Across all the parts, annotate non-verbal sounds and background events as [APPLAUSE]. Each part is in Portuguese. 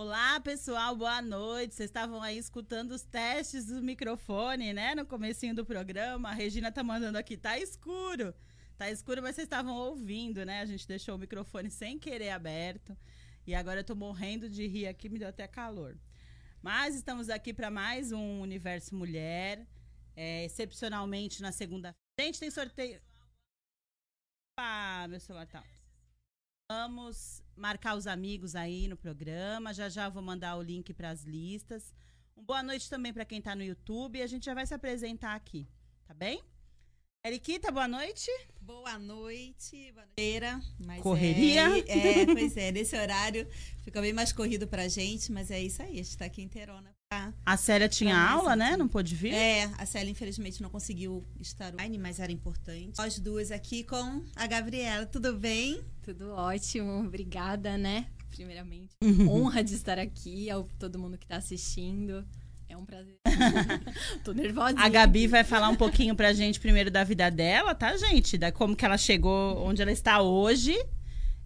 Olá, pessoal, boa noite. Vocês estavam aí escutando os testes do microfone, né? No comecinho do programa. A Regina tá mandando aqui, tá escuro. Tá escuro, mas vocês estavam ouvindo, né? A gente deixou o microfone sem querer aberto. E agora eu tô morrendo de rir aqui, me deu até calor. Mas estamos aqui para mais um Universo Mulher. É, excepcionalmente na segunda. Gente, tem sorteio. Ah, meu celular tá. Vamos marcar os amigos aí no programa. Já já vou mandar o link para as listas. Um boa noite também para quem está no YouTube. A gente já vai se apresentar aqui, tá bem? Eriquita, boa noite. Boa noite, boa noite. Correria? É, é, pois é, nesse horário fica bem mais corrido pra gente, mas é isso aí, a gente tá aqui inteirona. A Célia tinha aula, né? Não pôde vir? É, a Célia infelizmente não conseguiu estar online, mas era importante. Nós duas aqui com a Gabriela, tudo bem? Tudo ótimo, obrigada, né? Primeiramente, uhum. honra de estar aqui, ao todo mundo que está assistindo. É um prazer. [LAUGHS] Tô nervosa. A Gabi vai falar um pouquinho pra gente primeiro da vida dela, tá, gente? Da como que ela chegou onde ela está hoje.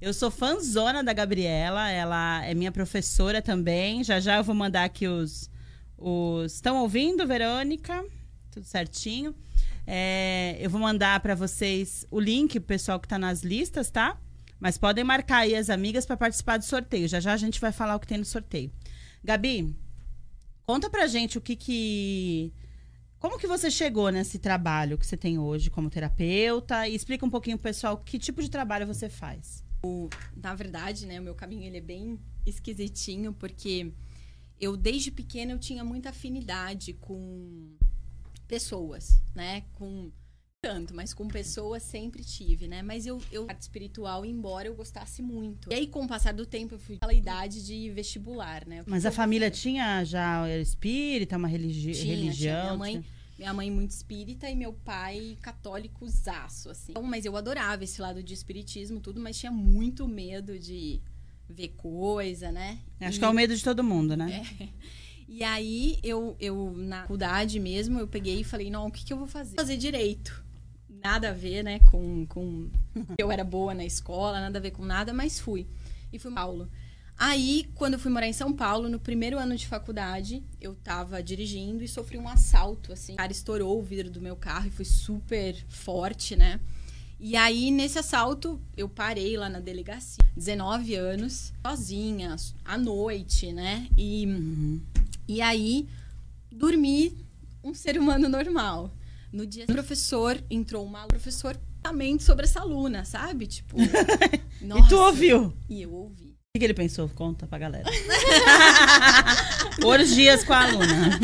Eu sou fãzona da Gabriela, ela é minha professora também. Já já eu vou mandar aqui os. os... Estão ouvindo, Verônica? Tudo certinho. É, eu vou mandar para vocês o link pro pessoal que tá nas listas, tá? Mas podem marcar aí as amigas para participar do sorteio. Já já a gente vai falar o que tem no sorteio. Gabi, Conta pra gente o que que. Como que você chegou nesse trabalho que você tem hoje como terapeuta? E explica um pouquinho pro pessoal que tipo de trabalho você faz. O, na verdade, né, o meu caminho ele é bem esquisitinho, porque eu desde pequena eu tinha muita afinidade com pessoas, né? Com tanto, mas com pessoas sempre tive, né? Mas eu, eu parte espiritual, embora eu gostasse muito. E aí, com o passar do tempo, eu fui pela idade de vestibular, né? Mas a família tinha já era espírita, uma religi tinha, religião? Tinha. Minha mãe, minha mãe muito espírita e meu pai católico zaço, assim. Então, mas eu adorava esse lado de espiritismo, tudo, mas tinha muito medo de ver coisa, né? Acho e... que é o medo de todo mundo, né? É. E aí, eu, eu, na faculdade mesmo, eu peguei e falei, não, o que, que eu vou fazer? Fazer direito nada a ver, né, com, com [LAUGHS] eu era boa na escola, nada a ver com nada, mas fui. E fui Paulo. Aí, quando eu fui morar em São Paulo, no primeiro ano de faculdade, eu tava dirigindo e sofri um assalto, assim. O cara estourou o vidro do meu carro e foi super forte, né? E aí, nesse assalto, eu parei lá na delegacia, 19 anos, sozinha, à noite, né? E, uhum. e aí, dormi um ser humano normal. No dia o professor entrou uma professor também sobre essa aluna, sabe? Tipo, nossa. [LAUGHS] E tu ouviu? E eu ouvi. O que ele pensou? Conta pra galera. Orgias com a aluna.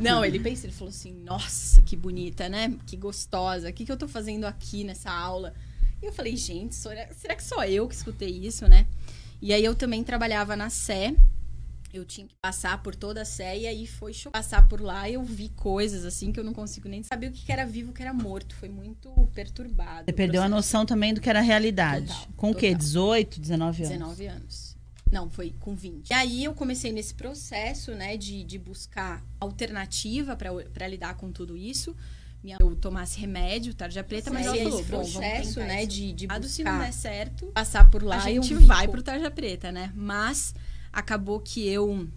Não, ele pensou, ele falou assim: nossa, que bonita, né? Que gostosa. O que, que eu tô fazendo aqui nessa aula? E eu falei, gente, será que só eu que escutei isso, né? E aí eu também trabalhava na Sé, eu tinha que passar por toda a Sé e aí foi passar por lá e eu vi coisas assim que eu não consigo nem saber o que era vivo, o que era morto. Foi muito perturbado. Você perdeu a noção também do que era realidade. Total, com total. o quê? 18, 19 anos? 19 anos. Não, foi com 20. E aí eu comecei nesse processo, né, de, de buscar alternativa para lidar com tudo isso. Minha, eu tomasse remédio, tarja preta, mas esse falou, processo, né, de, de buscar, se não der certo, passar por lá, a gente vai pro tarja preta, né? Mas acabou que eu,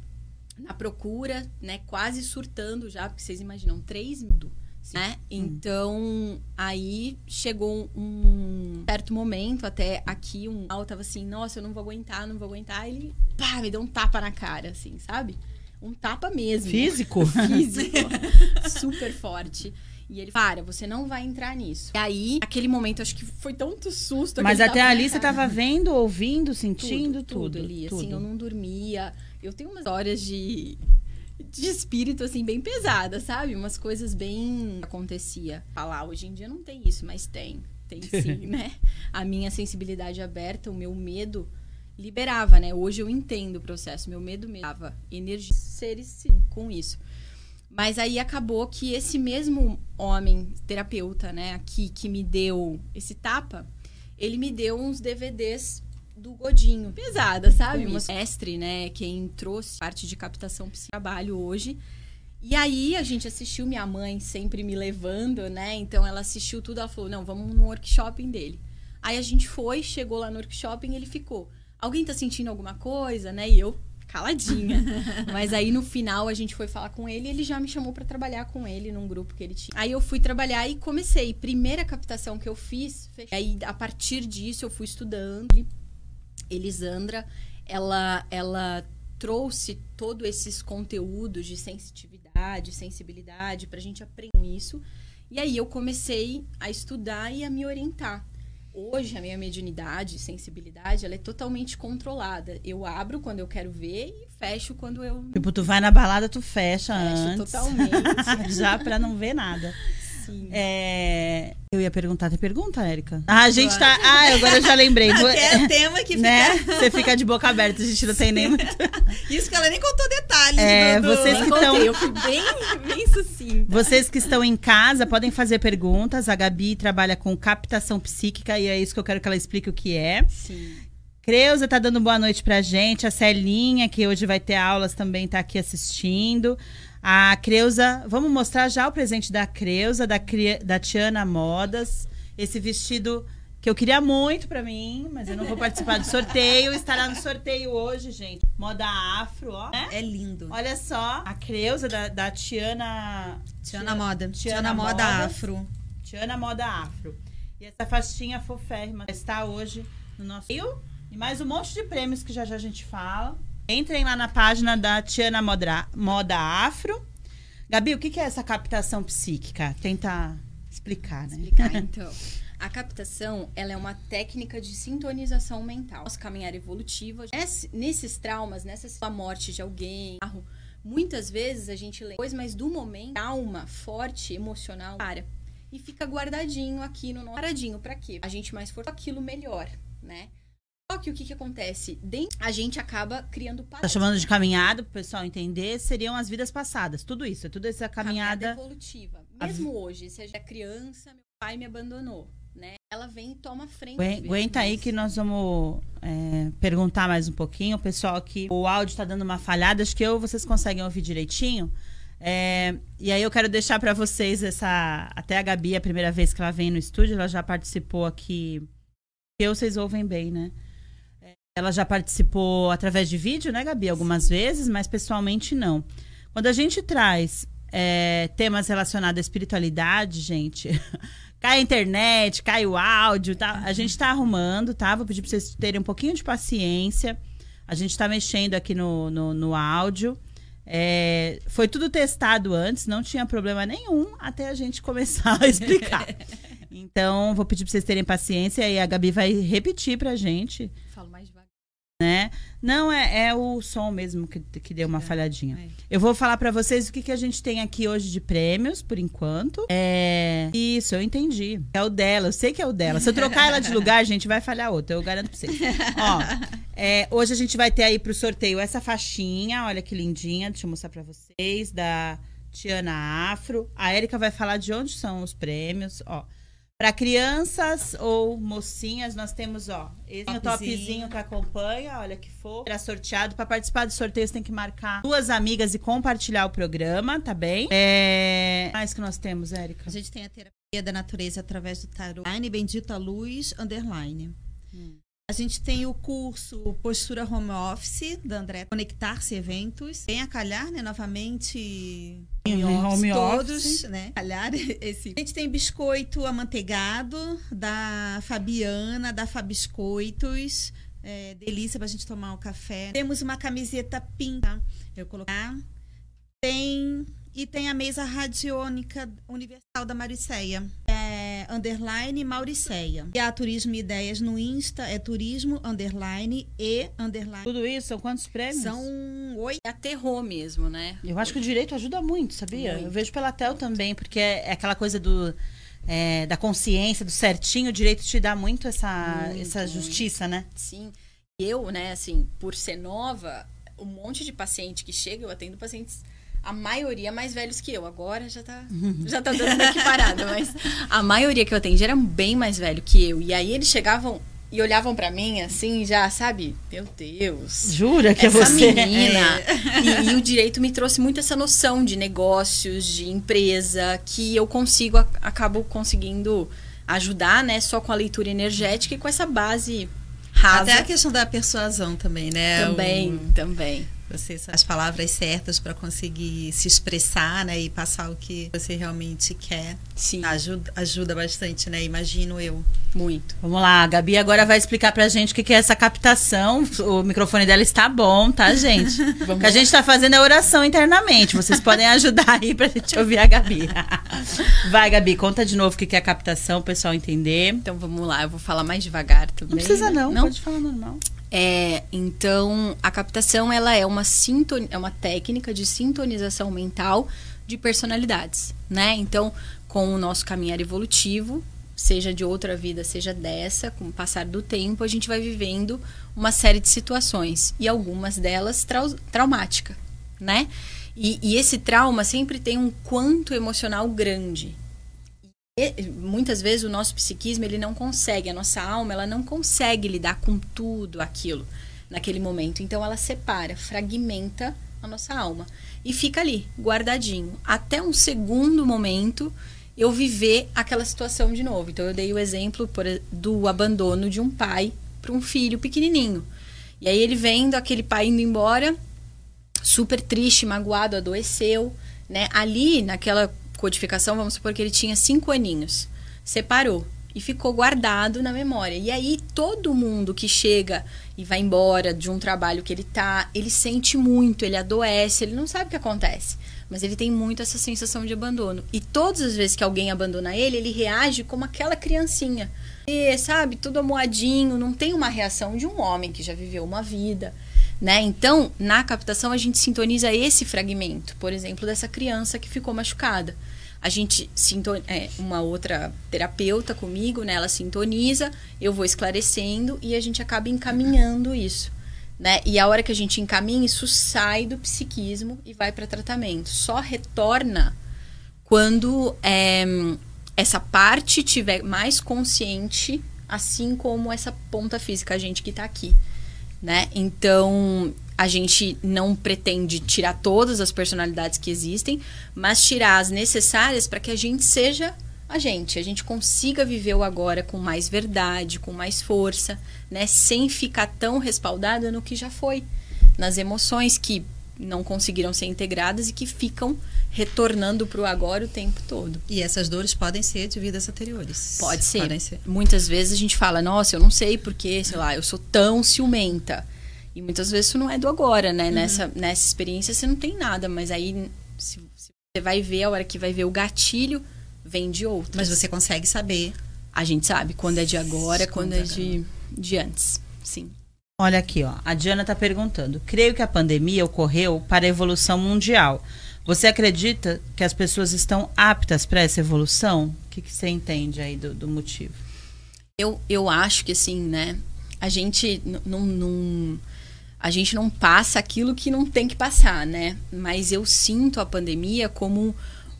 na procura, né, quase surtando já, porque vocês imaginam, três mil, né? Hum. Então, aí chegou um certo momento, até aqui, um eu tava assim, nossa, eu não vou aguentar, não vou aguentar. Ele, pá, me deu um tapa na cara, assim, sabe? Um tapa mesmo. Físico? [LAUGHS] Físico. [LAUGHS] super forte. E ele, para, você não vai entrar nisso. E aí, naquele momento, acho que foi tanto susto. Mas até ali você tava vendo, ouvindo, sentindo tudo. Tudo, ali, tudo. assim, eu não dormia. Eu tenho umas histórias de, de espírito, assim, bem pesada, sabe? Umas coisas bem... Acontecia. Falar, hoje em dia não tem isso, mas tem. Tem [LAUGHS] sim, né? A minha sensibilidade aberta, o meu medo liberava, né? Hoje eu entendo o processo. Meu medo me dava energia, seres sim, com isso. Mas aí acabou que esse mesmo homem, terapeuta, né, aqui que me deu esse tapa, ele me deu uns DVDs do Godinho. Pesada, sabe? Uma mestre, né, quem trouxe parte de captação para trabalho hoje. E aí a gente assistiu, minha mãe sempre me levando, né? Então ela assistiu tudo, ela falou: "Não, vamos no workshop dele". Aí a gente foi, chegou lá no workshop e ele ficou: "Alguém tá sentindo alguma coisa?", né? E eu caladinha. [LAUGHS] Mas aí no final a gente foi falar com ele e ele já me chamou para trabalhar com ele num grupo que ele tinha. Aí eu fui trabalhar e comecei. Primeira captação que eu fiz, fechei. aí a partir disso eu fui estudando. Elisandra, ela ela trouxe todos esses conteúdos de sensitividade, sensibilidade pra gente aprender isso. E aí eu comecei a estudar e a me orientar. Hoje a minha mediunidade, sensibilidade, ela é totalmente controlada. Eu abro quando eu quero ver e fecho quando eu Tipo, tu vai na balada, tu fecha fecho antes. totalmente. [LAUGHS] Já pra não ver nada. Sim. É, Eu ia perguntar, tem pergunta, Érica? Ah, a gente tá. Ah, agora eu já lembrei. [LAUGHS] Até tema que fica... né? Você fica de boca aberta, a gente não tem nem muito. [LAUGHS] Isso que ela nem contou detalhes. É, do, do- vocês que contei, tão- eu fui bem, bem sucinta. Vocês que estão em casa podem fazer perguntas. A Gabi trabalha com captação psíquica e é isso que eu quero que ela explique o que é. Sim. Creuza tá dando boa noite pra gente. A Celinha, que hoje vai ter aulas, também tá aqui assistindo. A Creuza, vamos mostrar já o presente da Creuza, da, da Tiana Modas. Esse vestido que eu queria muito pra mim, mas eu não vou participar do sorteio. Estará no sorteio hoje, gente. Moda afro, ó. né? É lindo. Olha só, a Creuza da, da Tiana. Tiana Moda. Tiana Tiana Moda Modas. Afro. Tiana Moda Afro. E essa faixinha foférrima está hoje no nosso e mais um monte de prêmios que já já a gente fala. Entrem lá na página da Tiana Moda, Moda Afro. Gabi, o que que é essa captação psíquica? Tenta explicar, né? explicar [LAUGHS] então. A captação, ela é uma técnica de sintonização mental. Nosso caminhar evolutivo, Nesse- nesses traumas, nessa a morte de alguém, muitas vezes a gente lê coisa, mas do momento, trauma forte, emocional, para. E fica guardadinho aqui no nosso paradinho. Pra quê? A gente mais for aquilo melhor, né? Só que o que que acontece? Dentro, a gente acaba criando Tá chamando de caminhada, pro pessoal entender, seriam as vidas passadas. Tudo isso, é tudo essa caminhada. evolutiva. A Mesmo hoje, se a é criança, meu pai me abandonou, né? Ela vem e toma frente. Aguenta aí que nós vamos é, perguntar mais um pouquinho. O pessoal aqui, o áudio tá dando uma falhada, acho que eu vocês conseguem ouvir direitinho. É, e aí eu quero deixar para vocês essa. Até a Gabi, a primeira vez que ela vem no estúdio, ela já participou aqui. Eu, vocês ouvem bem, né? Ela já participou através de vídeo, né, Gabi? Algumas vezes, mas pessoalmente não. Quando a gente traz é, temas relacionados à espiritualidade, gente, [LAUGHS] cai a internet, cai o áudio, tá? A gente tá arrumando, tá? Vou pedir pra vocês terem um pouquinho de paciência. A gente tá mexendo aqui no, no, no áudio. É, foi tudo testado antes, não tinha problema nenhum até a gente [LAUGHS] começar a explicar. [LAUGHS] Então, vou pedir pra vocês terem paciência e a Gabi vai repetir pra gente, Falo mais devagar. Né? Não, é, é o som mesmo que, que deu uma falhadinha. É. Eu vou falar pra vocês o que, que a gente tem aqui hoje de prêmios, por enquanto. É. Isso, eu entendi. É o dela, eu sei que é o dela. Se eu trocar ela de [LAUGHS] lugar, gente, vai falhar outra, eu garanto pra vocês. Ó, é, hoje a gente vai ter aí pro sorteio essa faixinha, olha que lindinha, deixa eu mostrar pra vocês, da Tiana Afro. A Érica vai falar de onde são os prêmios, ó. Para crianças ou mocinhas, nós temos, ó, esse Topzinho. topzinho que acompanha, olha que fofo. Era sorteado. Para participar do sorteio, você tem que marcar duas amigas e compartilhar o programa, tá bem? É... mais que nós temos, Érica? A gente tem a terapia da natureza através do tarot. Underline, Bendita Luz, underline. Hum. A gente tem o curso Postura Home Office, da André Conectar-se Eventos. Tem a calhar, né, novamente, home Home office, office. todos, né, calhar [LAUGHS] esse. A gente tem biscoito amanteigado, da Fabiana, da Fabiscoitos. É, delícia pra gente tomar o café. Temos uma camiseta pinta. Eu colocar. Tem e tem a mesa radiônica universal da Mauriceia. É underline Mauriceia. E a Turismo e Ideias no Insta é turismo underline e underline. Tudo isso, são quantos prêmios? São oito. Aterrou mesmo, né? Eu acho que o direito ajuda muito, sabia? Muito. Eu vejo pela TEL também, porque é, é aquela coisa do. é, da consciência, do certinho, o direito te dá muito essa, Muito, essa muito. justiça, né? Sim. Eu, né, assim, por ser nova, um monte de paciente que chega, eu atendo pacientes, a maioria mais velhos que eu. Agora já tá, já tá dando meio que parada, mas a maioria que eu atendi era bem mais velho que eu. E aí eles chegavam e olhavam pra mim, assim, já, sabe? Meu Deus. Jura que é essa você? menina. E, e o direito me trouxe muito essa noção de negócios, de empresa, que eu consigo, acabo conseguindo ajudar, né? Só com a leitura energética e com essa base rasa. Até a questão da persuasão também, né? Também, O- também. Você sabe as palavras certas para conseguir se expressar, né? E passar o que você realmente quer. Sim. Ajuda, ajuda bastante, né? Imagino eu. Muito. Vamos lá, a Gabi agora vai explicar pra gente o que é essa captação. O microfone dela está bom, tá, gente? [LAUGHS] o que a gente tá fazendo é oração internamente. Vocês podem ajudar aí pra gente ouvir a Gabi. [LAUGHS] Vai, Gabi, conta de novo o que é a captação, o pessoal entender. Então vamos lá, eu vou falar mais devagar também. Não precisa né? não, pode falar normal. É, então, a captação ela é uma, sinton... é uma técnica de sintonização mental de personalidades, né? Então, com o nosso caminhar evolutivo, seja de outra vida, seja dessa, com o passar do tempo, a gente vai vivendo uma série de situações e algumas delas trau... traumática, né? E, e esse trauma sempre tem um quanto emocional grande. E, muitas vezes o nosso psiquismo ele não consegue, a nossa alma ela não consegue lidar com tudo aquilo naquele momento. Então ela separa, fragmenta a nossa alma e fica ali, guardadinho, até um segundo momento eu viver aquela situação de novo. Então eu dei o exemplo por, do abandono de um pai para um filho pequenininho. E aí ele vendo aquele pai indo embora, super triste, magoado, adoeceu, né? Ali naquela codificação, vamos supor que ele tinha cinco aninhos, separou e ficou guardado na memória. E aí todo mundo que chega e vai embora de um trabalho que ele tá, ele sente muito, ele adoece, ele não sabe o que acontece, mas ele tem muito essa sensação de abandono. E todas as vezes que alguém abandona ele, ele reage como aquela criancinha. E, sabe, tudo amoadinho, não tem uma reação de um homem que já viveu uma vida. Né? Então, na captação, a gente sintoniza esse fragmento, por exemplo, dessa criança que ficou machucada. A gente sintoniza, é, uma outra terapeuta comigo, né? Ela sintoniza, eu vou esclarecendo e a gente acaba encaminhando isso. Né? E a hora que a gente encaminha, isso sai do psiquismo e vai para tratamento. Só retorna quando é, essa parte tiver mais consciente, assim como essa ponta física, a gente que está aqui né? Então, a gente não pretende tirar todas as personalidades que existem, mas tirar as necessárias para que a gente seja a gente, a gente consiga viver o agora com mais verdade, com mais força, né? Sem ficar tão respaldada no que já foi, nas emoções que não conseguiram ser integradas e que ficam retornando para o agora o tempo todo. E essas dores podem ser de vidas anteriores. Pode ser. Podem ser. Muitas vezes a gente fala, nossa, eu não sei porque, sei lá, eu sou tão ciumenta. E muitas vezes isso não é do agora, né? Uhum. Nessa, nessa experiência você não tem nada, mas aí se, se, você vai ver, a hora que vai ver o gatilho, vem de outro. Mas você consegue saber. A gente sabe quando é de agora, quando é de, de antes. Sim. Olha aqui, ó. A Diana está perguntando. Creio que a pandemia ocorreu para a evolução mundial. Você acredita que as pessoas estão aptas para essa evolução? O que, que você entende aí do, do, motivo? Eu, eu acho que assim, né? A gente não, a gente não passa aquilo que não tem que passar, né? Mas eu sinto a pandemia como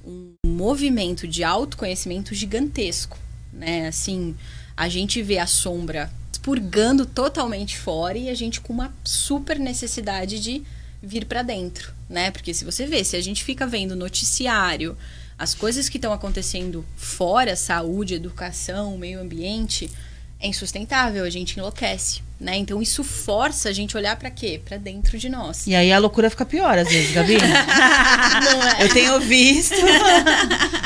um movimento de autoconhecimento gigantesco, né? Assim, a gente vê a sombra expurgando totalmente fora e a gente com uma super necessidade de vir para dentro, né? Porque se você vê, se a gente fica vendo noticiário, as coisas que estão acontecendo fora, saúde, educação, meio ambiente, é insustentável, a gente enlouquece né? Então isso força a gente olhar para quê? Para dentro de nós. E aí a loucura fica pior às vezes, Gabi. [LAUGHS] é. Eu tenho visto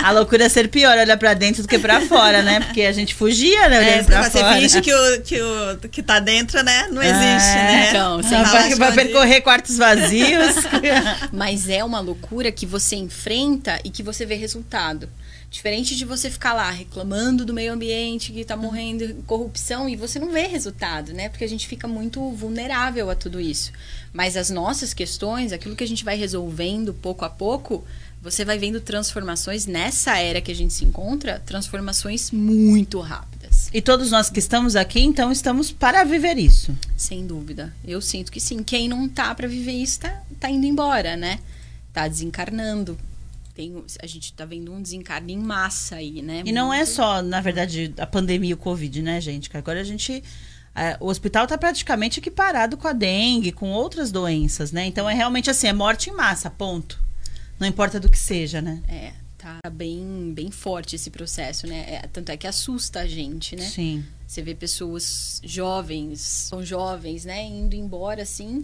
a loucura ser pior olhar para dentro do que para fora, né? Porque a gente fugia, né? Olhando é, pra você fora. finge que o, que o que tá dentro, né? Não existe, é, né? Então, você vai, vai percorrer quartos vazios. [LAUGHS] Mas é uma loucura que você enfrenta e que você vê resultado. Diferente de você ficar lá reclamando do meio ambiente que está morrendo, corrupção, e você não vê resultado, né? Porque a gente fica muito vulnerável a tudo isso. Mas as nossas questões, aquilo que a gente vai resolvendo pouco a pouco, você vai vendo transformações nessa era que a gente se encontra, transformações muito rápidas. E todos nós que estamos aqui, então, estamos para viver isso. Sem dúvida. Eu sinto que sim. Quem não tá para viver isso tá, tá indo embora, né? Tá desencarnando tem, a gente está vendo um desencarne em massa aí, né? E Muito... não é só, na verdade, a pandemia e o Covid, né, gente? Que agora a gente. É, o hospital está praticamente equiparado com a dengue, com outras doenças, né? Então é realmente assim, é morte em massa, ponto. Não importa do que seja, né? É, tá bem, bem forte esse processo, né? É, tanto é que assusta a gente, né? Sim. Você vê pessoas jovens, são jovens, né, indo embora assim,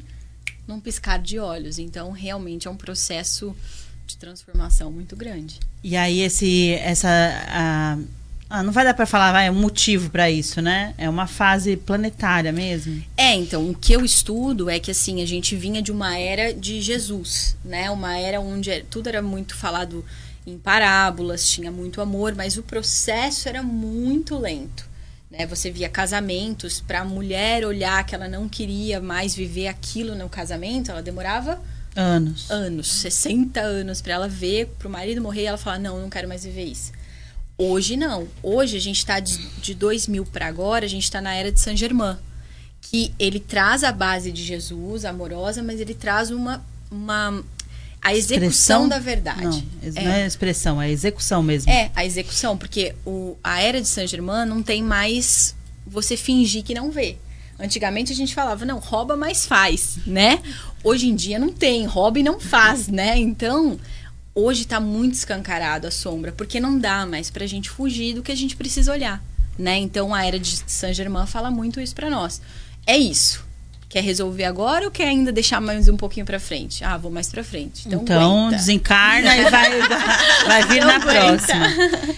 num piscar de olhos. Então, realmente é um processo de transformação muito grande. E aí esse essa a, ah, não vai dar para falar, vai, é um motivo para isso, né? É uma fase planetária mesmo. É, então, o que eu estudo é que assim, a gente vinha de uma era de Jesus, né? Uma era onde é, tudo era muito falado em parábolas, tinha muito amor, mas o processo era muito lento. Né? Você via casamentos para a mulher olhar que ela não queria mais viver aquilo no casamento, ela demorava anos, anos, 60 anos para ela ver, para o marido morrer, e ela falar não, não quero mais viver isso. Hoje não. Hoje a gente está de, de 2000 para agora, a gente está na era de Saint Germain, que ele traz a base de Jesus, amorosa, mas ele traz uma uma a execução expressão? da verdade. Não, é. não é expressão, é execução mesmo. É, a execução, porque o, a era de Saint-Germain não tem mais você fingir que não vê. Antigamente a gente falava, não, rouba, mas faz, né? Hoje em dia não tem, rouba e não faz, né? Então, hoje está muito escancarado a sombra, porque não dá mais pra gente fugir do que a gente precisa olhar, né? Então, a era de Saint-Germain fala muito isso para nós. É isso Quer resolver agora ou quer ainda deixar mais um pouquinho para frente? Ah, vou mais para frente. Então, então desencarna e vai, vai vir na próxima.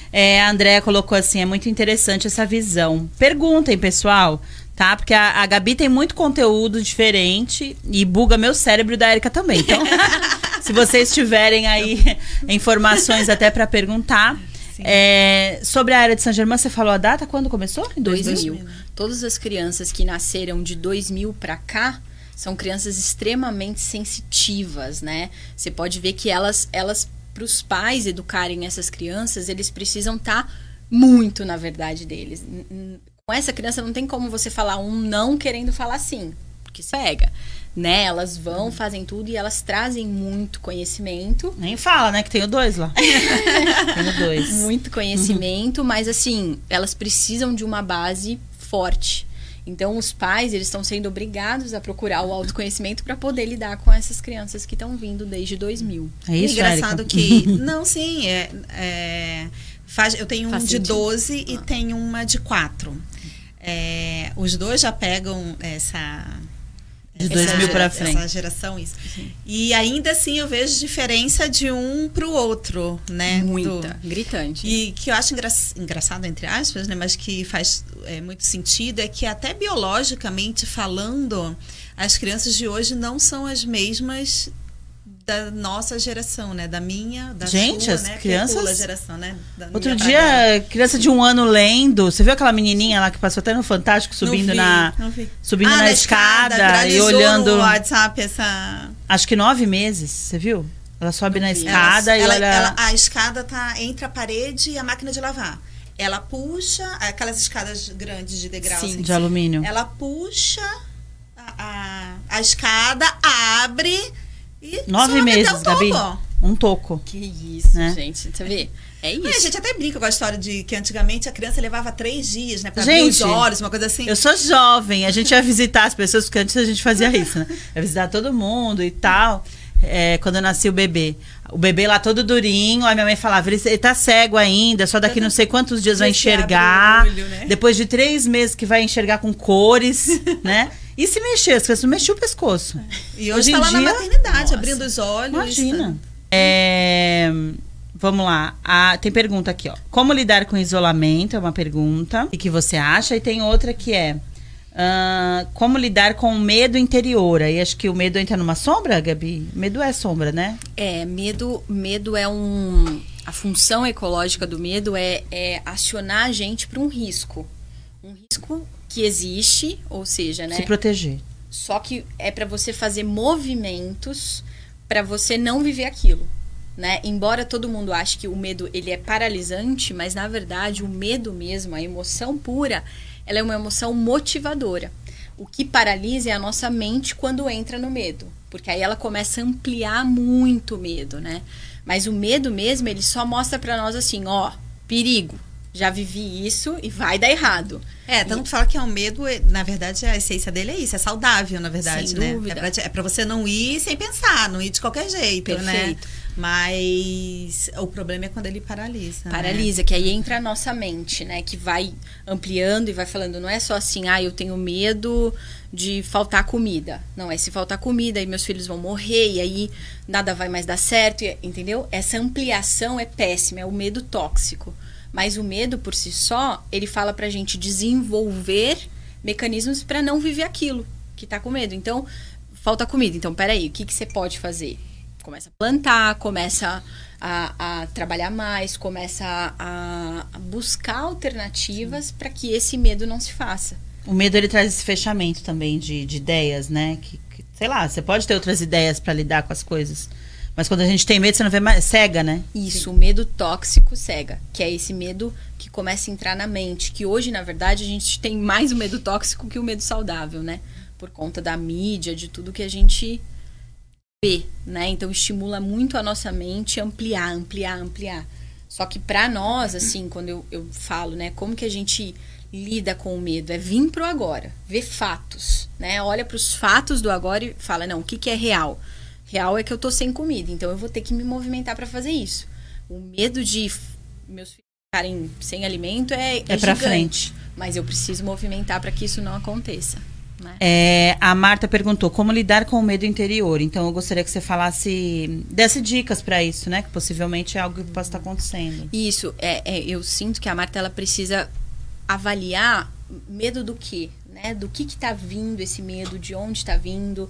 É, a Andrea colocou assim: é muito interessante essa visão. Perguntem, pessoal tá? Porque a, a, Gabi tem muito conteúdo diferente e buga meu cérebro da Erika também. Então, [LAUGHS] se vocês tiverem aí informações até para perguntar. É, sobre a área de São Germain, você falou a data? Quando começou? Em 2000. 2000 todas as crianças que nasceram de 2000 para cá são crianças extremamente sensitivas, né? Você pode ver que elas, elas para os pais educarem essas crianças, eles precisam estar tá muito na verdade deles. Com essa criança não tem como você falar um não querendo falar sim, porque você pega né? Elas vão, fazem tudo e elas trazem muito conhecimento. Nem fala, né? Que tenho dois lá. [LAUGHS] tenho dois. Muito conhecimento, uhum. mas assim, elas precisam de uma base forte. Então, os pais, eles estão sendo obrigados a procurar o autoconhecimento para poder lidar com essas crianças que estão vindo desde 2000. É isso, Engraçado Érica? que... [LAUGHS] Não, sim, é... é faz, eu tenho um de 12 e ah. tenho uma de 4. É, os dois já pegam essa de 2000 para frente. Essa geração, isso. Sim. E ainda assim eu vejo diferença de um para o outro, né? Muita, Do, gritante. E que eu acho engra, engraçado, entre aspas, né? Mas que faz é, muito sentido é que até biologicamente falando, as crianças de hoje não são as mesmas da nossa geração, né? Da minha, da Gente, sua, as né? crianças. Geração, né? Da Outro dia, criança de um ano lendo. Você viu aquela menininha lá que passou até no Fantástico subindo vi, na subindo ah, na, escada, escada e olhando no WhatsApp essa. Acho que nove meses. Você viu? Ela sobe não na vi. escada ela, e olha. Ela, a escada tá entre a parede e a máquina de lavar. Ela puxa aquelas escadas grandes de degrau, Sim, assim, de alumínio. Ela puxa a, a, a escada, abre e Nove meses, Gabi. Um toco. Que isso, né? gente. Você vê? É isso. a gente até brinca com a história de que antigamente a criança levava três dias, né? Pra gente, abrir os olhos, uma coisa assim. Eu sou jovem, a gente ia visitar as pessoas, porque antes a gente fazia isso, né? Ia visitar todo mundo e tal. É, quando eu nasci o bebê. O bebê lá todo durinho, aí minha mãe falava, ele, ele tá cego ainda, só daqui não sei quantos dias vai enxergar. Olho, né? Depois de três meses que vai enxergar com cores, né? E se mexer, as crianças mexiam o pescoço. E hoje, hoje tá lá dia, na maternidade, nossa, abrindo os olhos. Imagina. É, vamos lá. Ah, tem pergunta aqui, ó. Como lidar com isolamento? É uma pergunta. O que você acha? E tem outra que é. Uh, como lidar com o medo interior? Aí acho que o medo entra numa sombra, Gabi? Medo é sombra, né? É, medo, medo é um. A função ecológica do medo é, é acionar a gente para um risco. Um risco que existe, ou seja, né? Se proteger. Só que é para você fazer movimentos para você não viver aquilo, né? Embora todo mundo ache que o medo ele é paralisante, mas na verdade o medo mesmo, a emoção pura, ela é uma emoção motivadora. O que paralisa é a nossa mente quando entra no medo, porque aí ela começa a ampliar muito o medo, né? Mas o medo mesmo, ele só mostra para nós assim, ó, perigo, já vivi isso e vai dar errado. É, tanto e... fala que é um medo, na verdade, a essência dele é isso, é saudável, na verdade, sem né? Dúvida. É pra, é você não ir sem pensar, não ir de qualquer jeito, né? Perfeito. né? Mas o problema é quando ele paralisa. né? Paralisa, que aí entra a nossa mente, né? Que vai ampliando e vai falando, não é só assim, ah, eu tenho medo de faltar comida. Não, é se faltar comida, aí meus filhos vão morrer, e aí nada vai mais dar certo, e- entendeu? Essa ampliação é péssima, é o medo tóxico. Mas o medo por si só, ele fala pra gente desenvolver mecanismos para não viver aquilo que tá com medo. Então, falta comida. Então, peraí, o que, que você pode fazer? Começa a plantar, começa a, a trabalhar mais, começa a, a buscar alternativas para que esse medo não se faça. O medo ele traz esse fechamento também de, de ideias, né? Que, que, sei lá, você pode ter outras ideias pra lidar com as coisas. Mas quando a gente tem medo, você não vê mais. Cega, né? Isso, o medo tóxico cega, que é esse medo que começa a entrar na mente, que hoje, na verdade, a gente tem mais o medo tóxico que o medo saudável, né? Por conta da mídia, de tudo que a gente vê, né? Então estimula muito a nossa mente ampliar, ampliar, ampliar. Só que pra nós, assim, quando eu, eu falo, né, como que a gente lida com o medo? É vir pro agora, ver fatos, né? Olha pros fatos do agora e fala, não, o que que é real? Real é que eu tô sem comida, então eu vou ter que me movimentar pra fazer isso. O medo de meus filhos ficarem sem alimento é, É pra gigante, frente. Mas eu preciso movimentar pra que isso não aconteça. Né? É, a Marta perguntou como lidar com o medo interior. Então eu gostaria que você falasse, desse dicas pra isso, né? Que possivelmente é algo que possa estar acontecendo. Isso, é, é, eu sinto que a Marta ela precisa avaliar medo do quê, né? Do que que tá vindo esse medo, de onde está vindo.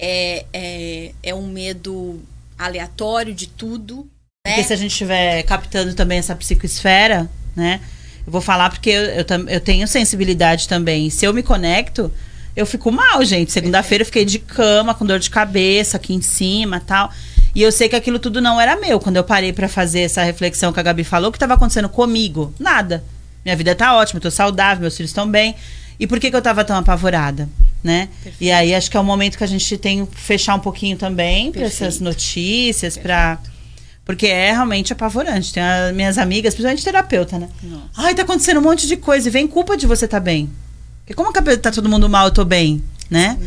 É, é, é um medo aleatório de tudo, Porque né? se a gente estiver captando também essa psicoesfera, né? Eu vou falar porque eu, eu, eu tenho sensibilidade também. Se eu me conecto, eu fico mal, gente. Segunda-feira eu fiquei de cama, com dor de cabeça aqui em cima tal. E eu sei que aquilo tudo não era meu. Quando eu parei pra fazer essa reflexão que a Gabi falou, o que estava acontecendo comigo? Nada. Minha vida tá ótima, tô saudável, meus filhos estão bem. E por que, que eu tava tão apavorada? Né? E aí acho que é o momento que a gente tem que fechar um pouquinho também para essas Perfeito. notícias, para porque é realmente apavorante. Tem as minhas amigas, principalmente terapeuta, né? Nossa. Ai, tá acontecendo um monte de coisa e vem culpa de você tá bem. Porque como que tá todo mundo mal, eu tô bem, né?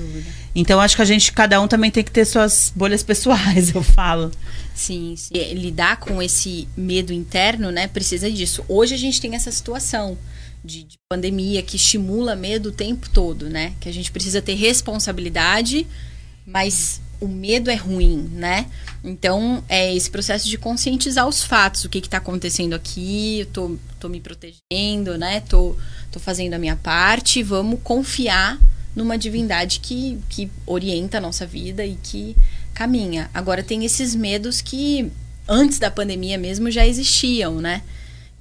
Então acho que a gente, cada um também tem que ter suas bolhas pessoais, [LAUGHS] eu falo. Sim, sim. E lidar com esse medo interno, né? Precisa disso. Hoje a gente tem essa situação de, de pandemia que estimula medo o tempo todo, né? Que a gente precisa ter responsabilidade, mas o medo é ruim, né? Então, é esse processo de conscientizar os fatos, o que está acontecendo aqui, eu tô, tô me protegendo, né? Tô, tô fazendo a minha parte, vamos confiar numa divindade que, que orienta a nossa vida e que caminha. Agora, tem esses medos que antes da pandemia mesmo já existiam, né?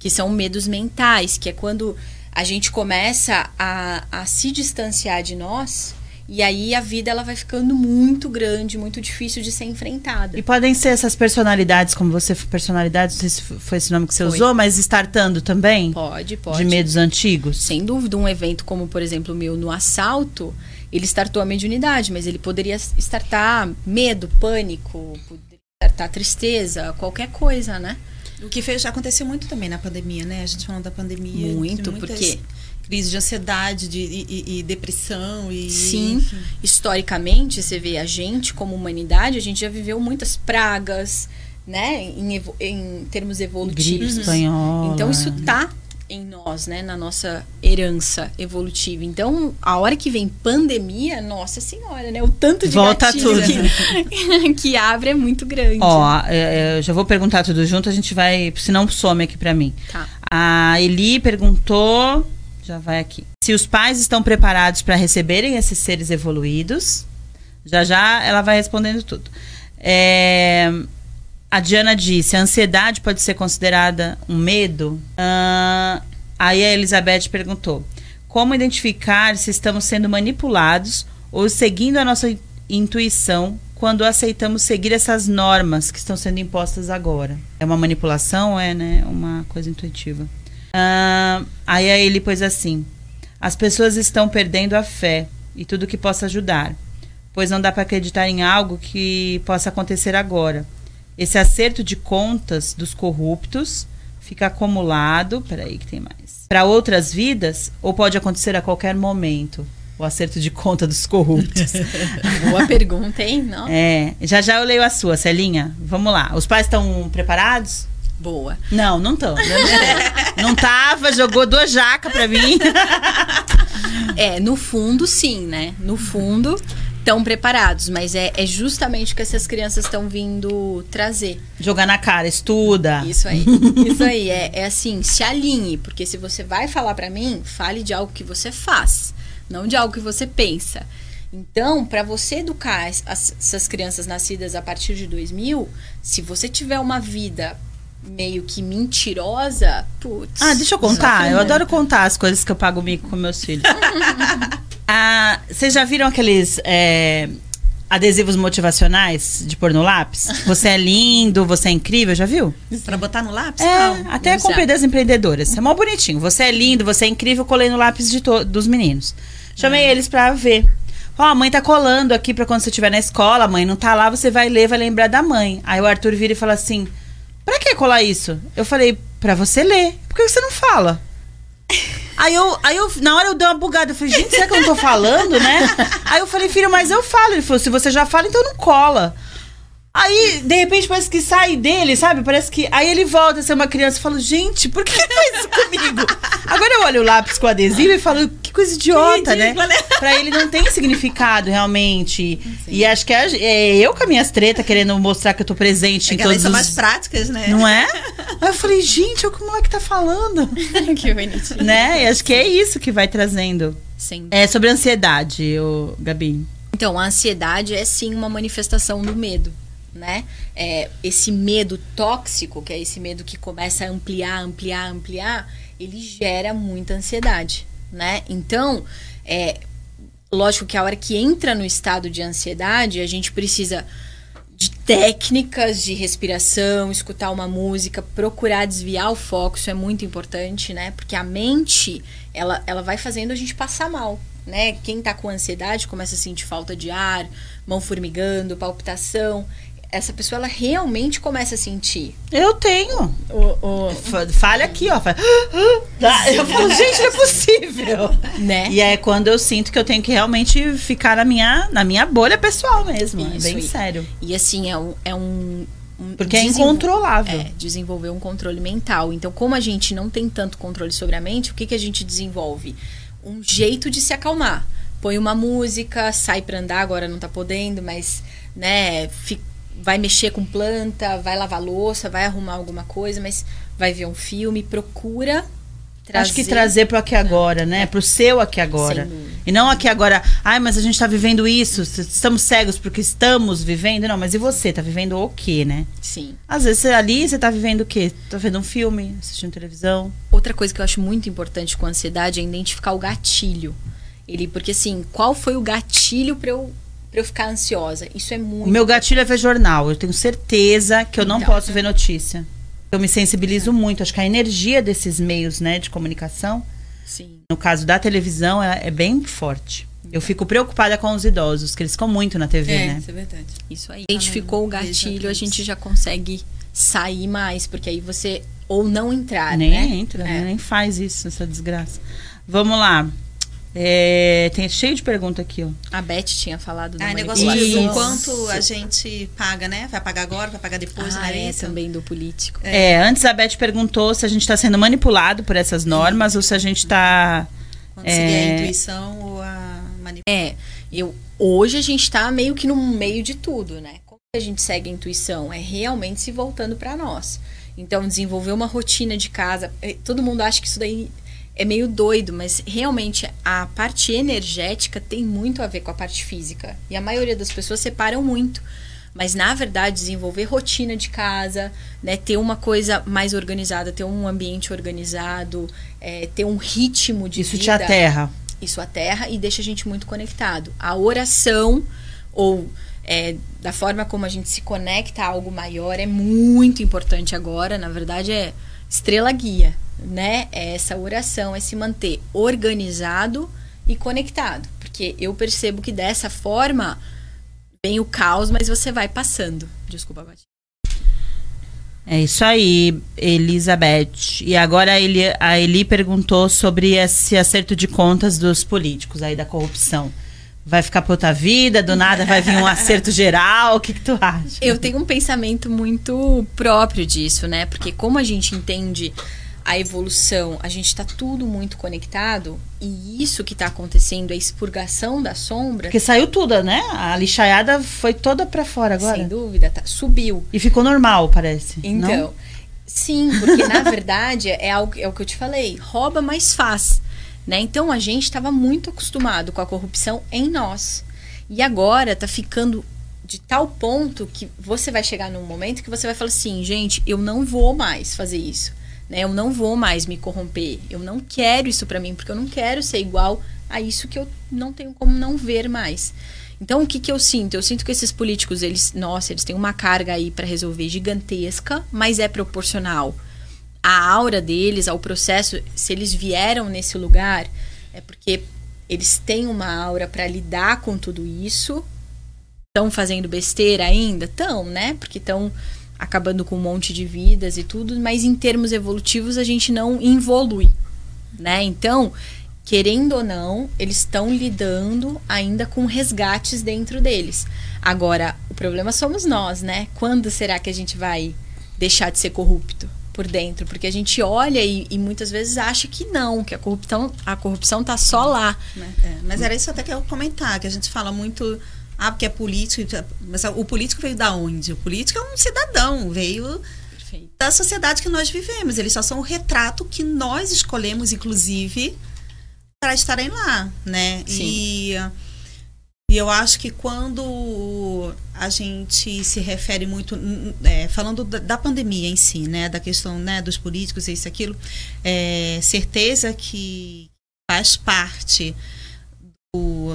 Que são medos mentais, que é quando a gente começa a, a se distanciar de nós e aí a vida ela vai ficando muito grande, muito difícil de ser enfrentada. E podem ser essas personalidades, como você, personalidades, não sei se foi esse nome que você Foi. usou, mas startando também? Pode, pode. De medos antigos? Sem dúvida, um evento como, por exemplo, o meu no assalto, ele startou a mediunidade, mas ele poderia startar medo, pânico, poderia startar tristeza, qualquer coisa, né? O que fez, já aconteceu muito também na pandemia, né? A gente falando da pandemia. Muito, porque- Crise de ansiedade de, e, e- depressão e. Sim. enfim. Historicamente, você vê a gente como humanidade, a gente já viveu muitas pragas, né? Em, em termos Gripe evolutivos. espanhola. Então isso tá em nós, né, na nossa herança evolutiva. Então, a hora que vem pandemia, nossa senhora, né, o tanto de Volta tudo. Que, [LAUGHS] que abre é muito grande. Ó, é, eu já vou perguntar tudo junto, a gente vai. Senão some aqui pra mim. Tá. A Eli perguntou. Já vai aqui. Se os pais estão preparados para receberem esses seres evoluídos. Já já ela vai respondendo tudo. É, a Diana disse: a ansiedade pode ser considerada um medo? Ah, aí a Elizabeth perguntou: como identificar se estamos sendo manipulados ou seguindo a nossa intuição quando aceitamos seguir essas normas que estão sendo impostas agora? É uma manipulação é né, uma coisa intuitiva? Ah, aí ele pôs assim: as pessoas estão perdendo a fé e tudo que possa ajudar, pois não dá para acreditar em algo que possa acontecer agora. Esse acerto de contas dos corruptos fica acumulado, peraí que tem mais, para outras vidas ou pode acontecer a qualquer momento. o acerto de conta dos corruptos? [LAUGHS] Boa pergunta, hein? Não? É, já já eu leio a sua, Celinha. Vamos lá. Os pais estão preparados? Boa. Não, não estão. Não tava, jogou duas jacas pra mim. [LAUGHS] É, no fundo, sim, né? No fundo, estão preparados, mas é, é justamente o que essas crianças estão vindo trazer. Jogar na cara, estuda. Isso aí. [LAUGHS] Isso aí. É, é assim, se alinhe, porque se você vai falar pra mim, fale de algo que você faz, não de algo que você pensa. Então, para você educar as- as- essas crianças nascidas a partir de 2000, se você tiver uma vida meio que mentirosa, putz. Ah, deixa eu contar. Eu adoro contar as coisas que eu pago mico com meus filhos. [LAUGHS] ah, vocês já viram aqueles é, adesivos motivacionais de pôr no lápis? [LAUGHS] Você é lindo, você é incrível, já viu? Pra botar no lápis? É, Não. até já. comprei das empreendedoras. É mó bonitinho. Você é lindo, você é incrível, colei no lápis de dos meninos. Chamei eles pra ver. Ó, a mãe tá colando aqui pra quando você estiver na escola, a mãe não tá lá, você vai ler, vai lembrar da mãe. Aí o Arthur vira e fala assim: Pra que colar isso? Eu falei, pra você ler. Por que você não fala? Aí eu, aí eu, na hora eu dei uma bugada. Eu falei, gente, será que eu não tô falando, né? Aí eu falei, filho, mas eu falo. Ele falou, se você já fala, então não cola. Aí, de repente, parece que sai dele, sabe? Parece que. Aí ele volta a ser uma criança e falo, gente, por que ele faz isso comigo? Agora eu olho o lápis com adesivo e falo, que coisa idiota, né? ridícula, né? Pra ele não tem significado, realmente. E acho que é, é eu com as minhas tretas querendo mostrar que eu tô presente É em que elas todos são os. mais práticas, né? Não é? Aí eu falei, gente, olha o que o moleque tá falando. [LAUGHS] que bonitinho. né? E acho que é isso que vai trazendo. Sem É sobre ansiedade, o Gabi. Então, a ansiedade é sim uma manifestação do medo, né? É, esse medo tóxico, que é esse medo que começa a ampliar, ampliar, ampliar, ele gera muita ansiedade, né? Então, é lógico que a hora que entra no estado de ansiedade, a gente precisa de técnicas de respiração, escutar uma música, procurar desviar o foco, isso é muito importante, né? Porque a mente, ela, ela vai fazendo a gente passar mal, né? Quem tá com ansiedade começa a sentir falta de ar, mão formigando, palpitação. Essa pessoa, ela realmente começa a sentir. Eu tenho. O, o, Fa- Falha aqui, ó. Fala, Tá? Eu falo, gente, não é possível. né? E é quando eu sinto que eu tenho que realmente ficar na minha, na minha bolha pessoal mesmo. Isso é bem aí. sério. E assim, é um. É um um Porque é incontrolável. É, desenvolver um controle mental. Então, como a gente não tem tanto controle sobre a mente, o que, que a gente desenvolve? Um jeito de se acalmar. Põe uma música, sai pra andar, agora não tá podendo, mas, né, fi- vai mexer com planta, vai lavar louça, vai arrumar alguma coisa, mas vai ver um filme, procura trazer. Acho que trazer pro aqui agora, né? Pro seu aqui agora. E não aqui agora, ai, mas a gente tá vivendo isso, estamos cegos porque estamos vivendo. Não, mas e você? Tá vivendo o quê, né? Sim. Às vezes ali você tá vivendo o quê? Tá vendo um filme, assistindo televisão. Outra coisa que eu acho muito importante com a ansiedade é identificar o gatilho. Ele, porque assim, qual foi o gatilho pra eu, pra eu ficar ansiosa? Isso é muito. O meu gatilho é ver jornal. Eu tenho certeza que eu não Então. posso ver notícia. Eu me sensibilizo muito. Acho que a energia desses meios, né, de comunicação, Sim. no caso da televisão, é, é bem forte. Eu fico preocupada com os idosos, que eles ficam muito na TV, É, né? isso é verdade. Isso aí. Identificou o gatilho, a gente já consegue sair mais, porque aí você ou não entrar, nem né? entra, É. nem faz isso, essa desgraça. Vamos lá. É, tem cheio de pergunta aqui, ó. A Beth tinha falado da Ah, negócio do quanto a gente paga, né? Vai pagar agora, vai pagar depois, ah, né? é, também do político. É, antes a Beth perguntou se a gente está sendo manipulado por essas normas ou se a gente está. Quando seguir É. a intuição ou a manipulação. É, eu hoje a gente tá meio que no meio de tudo, né? Como a gente segue a intuição? É realmente se voltando para nós. Então, desenvolver uma rotina de casa. eh, Todo mundo acha que isso daí é meio doido, mas realmente a parte energética tem muito a ver com a parte física. E a maioria das pessoas separam muito. Mas, na verdade, desenvolver rotina de casa, né? Ter uma coisa mais organizada, ter um ambiente organizado, eh, ter um ritmo de Isso te vida aterra. isso aterra e deixa a gente muito conectado. A oração, ou é, da forma como a gente se conecta a algo maior, é muito importante agora. Na verdade, é estrela guia, né? É essa oração, é se manter organizado e conectado. Porque eu percebo que dessa forma vem o caos, mas você vai passando. Desculpa, Bati. É isso aí, Elizabeth. E agora a Eli, a Eli perguntou sobre esse acerto de contas dos políticos aí da corrupção. Vai ficar pra outra vida, do nada vai vir um acerto geral. O que, que tu acha? Eu tenho um pensamento muito próprio disso, né? Porque como a gente entende a evolução, a gente está tudo muito conectado e isso que está acontecendo, a expurgação da sombra. Porque saiu tudo, né? A lixaiada foi toda para fora agora. Sem dúvida, tá, subiu. E ficou normal, parece. Então, não? sim, porque na [LAUGHS] verdade é, algo, é o que eu te falei, rouba, mas faz. Né? Então a gente estava muito acostumado com a corrupção em nós. E agora tá ficando de tal ponto que você vai chegar num momento que você vai falar assim, gente, eu não vou mais fazer isso né? Eu não vou mais me corromper. Eu não quero isso para mim, porque eu não quero ser igual a isso que eu não tenho como não ver mais. Então, o que, que eu sinto? Eu sinto que esses políticos, eles, nossa, eles têm uma carga aí para resolver gigantesca, mas é proporcional. A aura deles, ao processo, se eles vieram nesse lugar, é porque eles têm uma aura para lidar com tudo isso. Estão fazendo besteira ainda? Estão, né? Porque estão acabando com um monte de vidas e tudo, mas em termos evolutivos a gente não evolui, né? Então, querendo ou não, eles estão lidando ainda com resgates dentro deles. Agora, o problema somos nós, né? Quando será que a gente vai deixar de ser corrupto por dentro? Porque a gente olha e, e muitas vezes acha que não, que a corrupção, a corrupção tá só lá. É, mas era isso até que eu comentar, que a gente fala muito ah, porque é político. Mas o político veio da onde? O político é um cidadão, veio Perfeito. da sociedade que nós vivemos. Eles só são o retrato que nós escolhemos, inclusive, para estarem lá, né? Sim. E, e eu acho que quando a gente se refere muito, é, falando da, da, pandemia em si, né? Da questão né, dos políticos, isso, aquilo, é, certeza que faz parte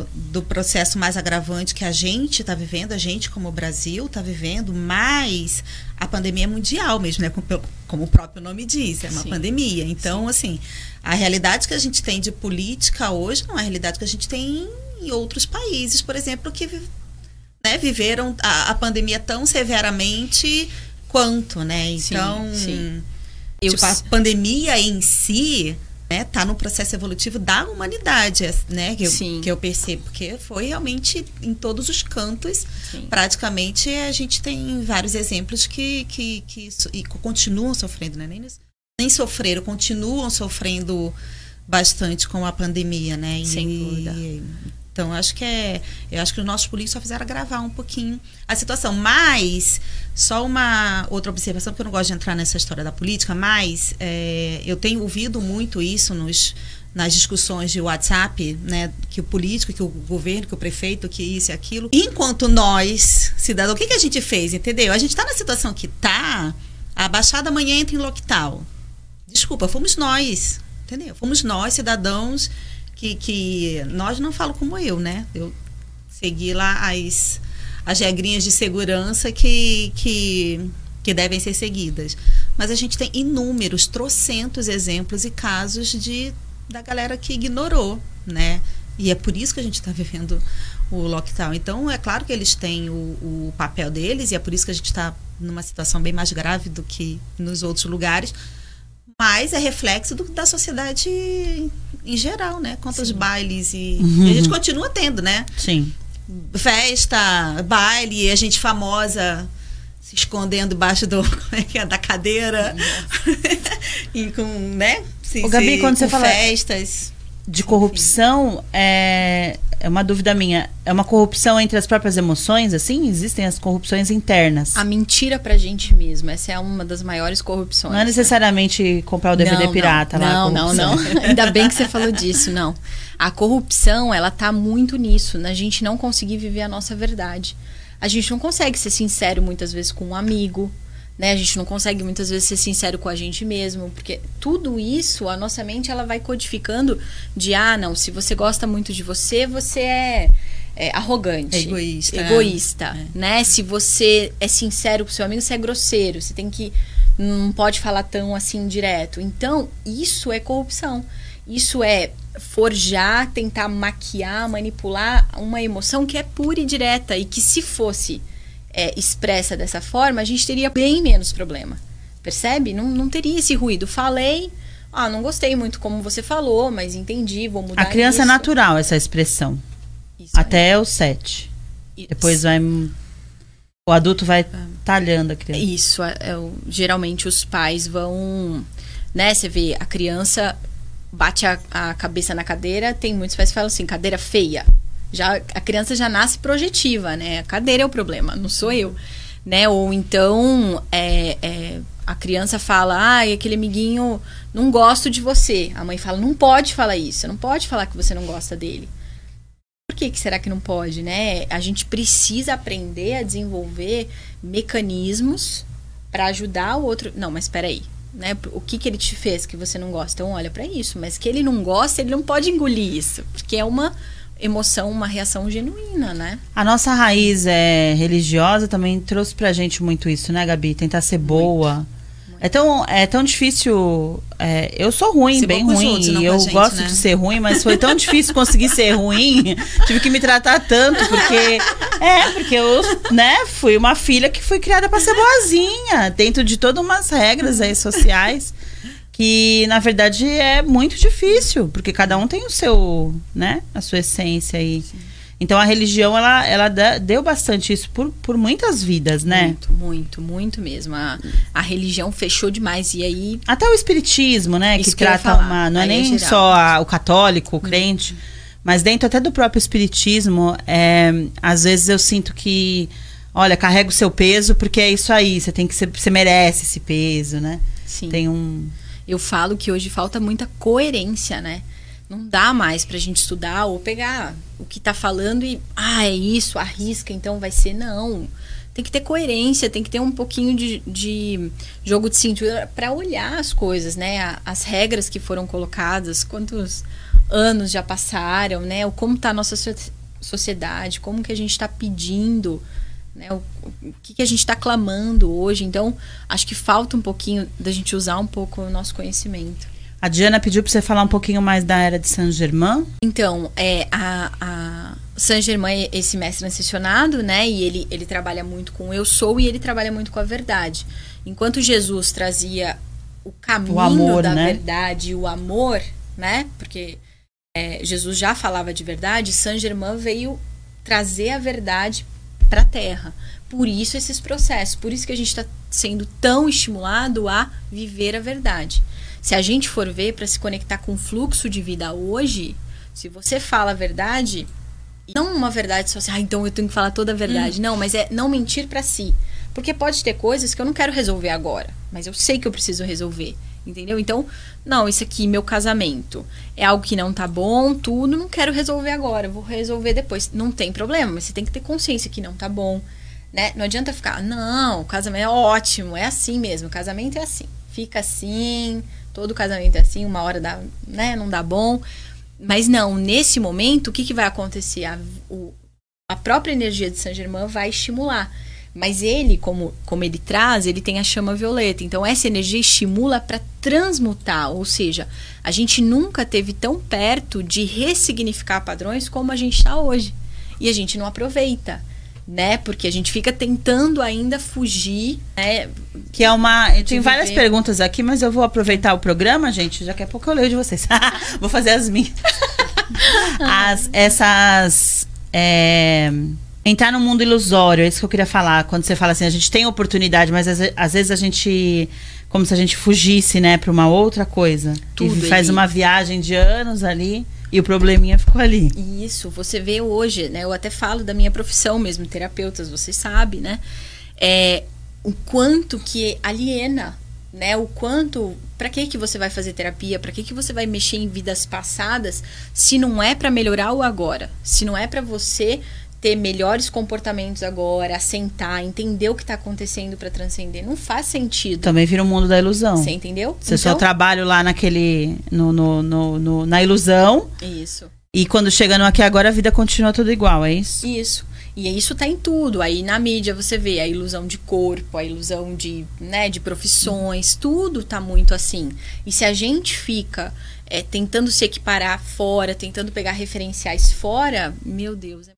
do, do processo mais agravante que a gente está vivendo, a gente como Brasil está vivendo, mas a pandemia é mundial mesmo, né? Como, como o próprio nome diz, é uma Sim. pandemia. Então, Sim. assim, a realidade que a gente tem de política hoje não é a realidade que a gente tem em outros países, por exemplo, que né, viveram a, a pandemia tão severamente quanto, né? Então, sim, sim. Tipo, a pandemia em si né, tá no processo evolutivo da humanidade, né, que eu, Sim. que eu percebo, porque foi realmente em todos os cantos, Sim. praticamente a gente tem vários exemplos que, que, que e continuam sofrendo, né, nem, nem sofreram, continuam sofrendo bastante com a pandemia, né, Sem e, dúvida. Então, acho que é. Eu acho que os nossos políticos só fizeram agravar um pouquinho a situação. Mas, só uma outra observação, porque eu não gosto de entrar nessa história da política, mas é, eu tenho ouvido muito isso nos, nas discussões de WhatsApp, né? Que o político, que o governo, que o prefeito, que isso e aquilo. Enquanto nós, cidadãos, o que, que a gente fez, entendeu? A gente está na situação que está, a Baixada amanhã entra em lockdown. Desculpa, fomos nós, entendeu? Fomos nós, cidadãos que, que nós não falo como eu, né? Eu segui lá as, as regrinhas de segurança que, que, que devem ser seguidas. Mas a gente tem inúmeros, trocentos exemplos e casos de da galera que ignorou, né? E é por isso que a gente está vivendo o lockdown. Então, é claro que eles têm o, o papel deles e é por isso que a gente está numa situação bem mais grave do que nos outros lugares mas é reflexo do, da sociedade em geral, né? Quantos Sim. bailes e, uhum. e, a gente continua tendo, né? Sim. Festa, baile, a gente famosa se escondendo debaixo do, [LAUGHS] é, da cadeira [LAUGHS] e com, né? Se, o Gabi, quando você fala festas de corrupção, é, é uma dúvida minha. É uma corrupção entre as próprias emoções, assim? Existem as corrupções internas? A mentira pra gente mesmo. Essa é uma das maiores corrupções. Não é necessariamente né? comprar o DVD não, pirata não, lá. Não, não, não. [LAUGHS] Ainda bem que você falou disso, não. A corrupção, ela tá muito nisso, na gente não conseguir viver a nossa verdade. A gente não consegue ser sincero muitas vezes com um amigo, né? A gente não consegue muitas vezes ser sincero com a gente mesmo, porque tudo isso, a nossa mente ela vai codificando de ah, não, se você gosta muito de você, você é, é arrogante, é egoísta, egoísta, é. né? Se você é sincero com seu amigo, você é grosseiro, você tem que não pode falar tão assim direto. Então, isso é corrupção. Isso é forjar, tentar maquiar, manipular uma emoção que é pura e direta e que se fosse é, expressa dessa forma, a gente teria bem menos problema. Percebe? Não, não teria esse ruído. Falei, ah, não gostei muito como você falou, mas entendi, vou mudar A criança é isso. natural, essa expressão. Isso. Até os sete. Isso. Depois vai. O adulto vai talhando a criança. Isso, é, é geralmente os pais vão, né? Você vê a criança bate a, a cabeça na cadeira, tem muitos pais que falam assim, cadeira feia. Já a criança já nasce projetiva, né? A cadeira é o problema, não sou eu, né? Ou então é, é, a criança fala, ai, aquele amiguinho não gosto de você. A mãe fala, não pode falar isso, você não pode falar que você não gosta dele. Por que, que será que não pode, né? A gente precisa aprender a desenvolver mecanismos para ajudar o outro. Não, mas espera aí, né? O que que ele te fez que você não gosta? Então olha para isso, mas que ele não gosta, ele não pode engolir isso, porque é uma emoção, uma reação genuína, né? A nossa raiz é religiosa também trouxe pra gente muito isso, né, Gabi? Tentar ser boa. É tão, é tão difícil. é, eu sou ruim, Ser bem ruim. outros, eu gente, gosto né? de ser ruim, mas foi tão difícil conseguir ser ruim. [LAUGHS] Tive que me tratar tanto, porque. É, porque eu, né, fui uma filha que foi criada pra ser boazinha, dentro de todas umas regras aí sociais. Que, na verdade, é muito difícil, porque cada um tem o seu, né, a sua essência aí. Então a religião, ela, ela deu bastante isso por, por muitas vidas, né? Muito, muito, muito mesmo. A, a religião fechou demais. E aí, Até o espiritismo, né? Isso que que trata uma. Não é Aí é nem. Uhum. só a- o católico, o crente, mas dentro até do próprio espiritismo, é, às vezes eu sinto que. Olha, carrega o seu peso, porque é isso aí. Você tem que ser, você merece esse peso, né? sim. Tem um. Eu falo que hoje falta muita coerência, né? Não dá mais pra gente estudar ou pegar o que tá falando e, ah, é isso, arrisca, então vai ser. Não. Tem que ter coerência, tem que ter um pouquinho de, de jogo de cintura pra olhar as coisas, né? A- As regras que foram colocadas, quantos anos já passaram, né? O como tá a nossa so- sociedade, como que a gente tá pedindo, né? O, o que, que a gente está clamando hoje. Então, acho que falta um pouquinho da gente usar um pouco o nosso conhecimento. A Diana pediu pra você falar um pouquinho mais da era de Saint-Germain. Então, é, a, a Saint Germain é esse mestre ascensionado, né? E ele, ele trabalha muito com o eu sou e ele trabalha muito com a verdade. Enquanto Jesus trazia o caminho amor, da né? verdade e o amor, né? Porque é, Jesus já falava de verdade, Saint Germain veio trazer a verdade para a Terra. Por isso esses processos, por isso que a gente está sendo tão estimulado a viver a verdade. Se a gente for ver para se conectar com o fluxo de vida hoje, se você fala a verdade, não uma verdade só assim, ah, então eu tenho que falar toda a verdade. Não, mas é não mentir para si. Porque pode ter coisas que eu não quero resolver agora, mas eu sei que eu preciso resolver. Entendeu? Então, não, isso aqui, meu casamento, é algo que não tá bom, tudo, não quero resolver agora, vou resolver depois. Não tem problema, mas você tem que ter consciência que não tá bom, né? Não adianta ficar, não, o casamento é ótimo, é assim mesmo, o casamento é assim. Fica assim, todo casamento é assim, uma hora dá, né, não dá bom. Mas não, nesse momento, o que, que vai acontecer? A, o- a própria energia de Saint Germain vai estimular. Mas ele, como, como ele traz, ele tem a chama violeta. Então, essa energia estimula para transmutar. Ou seja, a gente nunca teve tão perto de ressignificar padrões como a gente está hoje. E a gente não aproveita, né? Porque a gente fica tentando ainda fugir, né? Que é uma. Tem várias viver. perguntas aqui, mas eu vou aproveitar o programa, gente. Daqui a pouco eu leio de vocês. [LAUGHS] vou fazer as minhas. [LAUGHS] As, essas. é, entrar no mundo ilusório, é isso que eu queria falar. Quando você fala assim, a gente tem oportunidade, mas às, às vezes a gente. Como se a gente fugisse, né, pra uma outra coisa. Tudo, e faz uma viagem de anos ali e o probleminha ficou ali. Isso, você vê hoje, né? Eu até falo da minha profissão mesmo, terapeutas, você sabe, né? É, o quanto que aliena, né? O quanto, para que que você vai fazer terapia? Para que que você vai mexer em vidas passadas se não é para melhorar o agora? Se não é para você ter melhores comportamentos agora, assentar, entender o que tá acontecendo para transcender, não faz sentido. Também vira o mundo da ilusão. Você entendeu? Você só Então, trabalha lá naquele. No, no, no- no- na ilusão. Isso. E quando chega no aqui agora, a vida continua tudo igual, é isso? Isso. E isso tá em tudo. Aí na mídia você vê a ilusão de corpo, a ilusão de, né, de profissões, tudo tá muito assim. E se a gente fica é, tentando se equiparar fora, tentando pegar referenciais fora, meu Deus, é.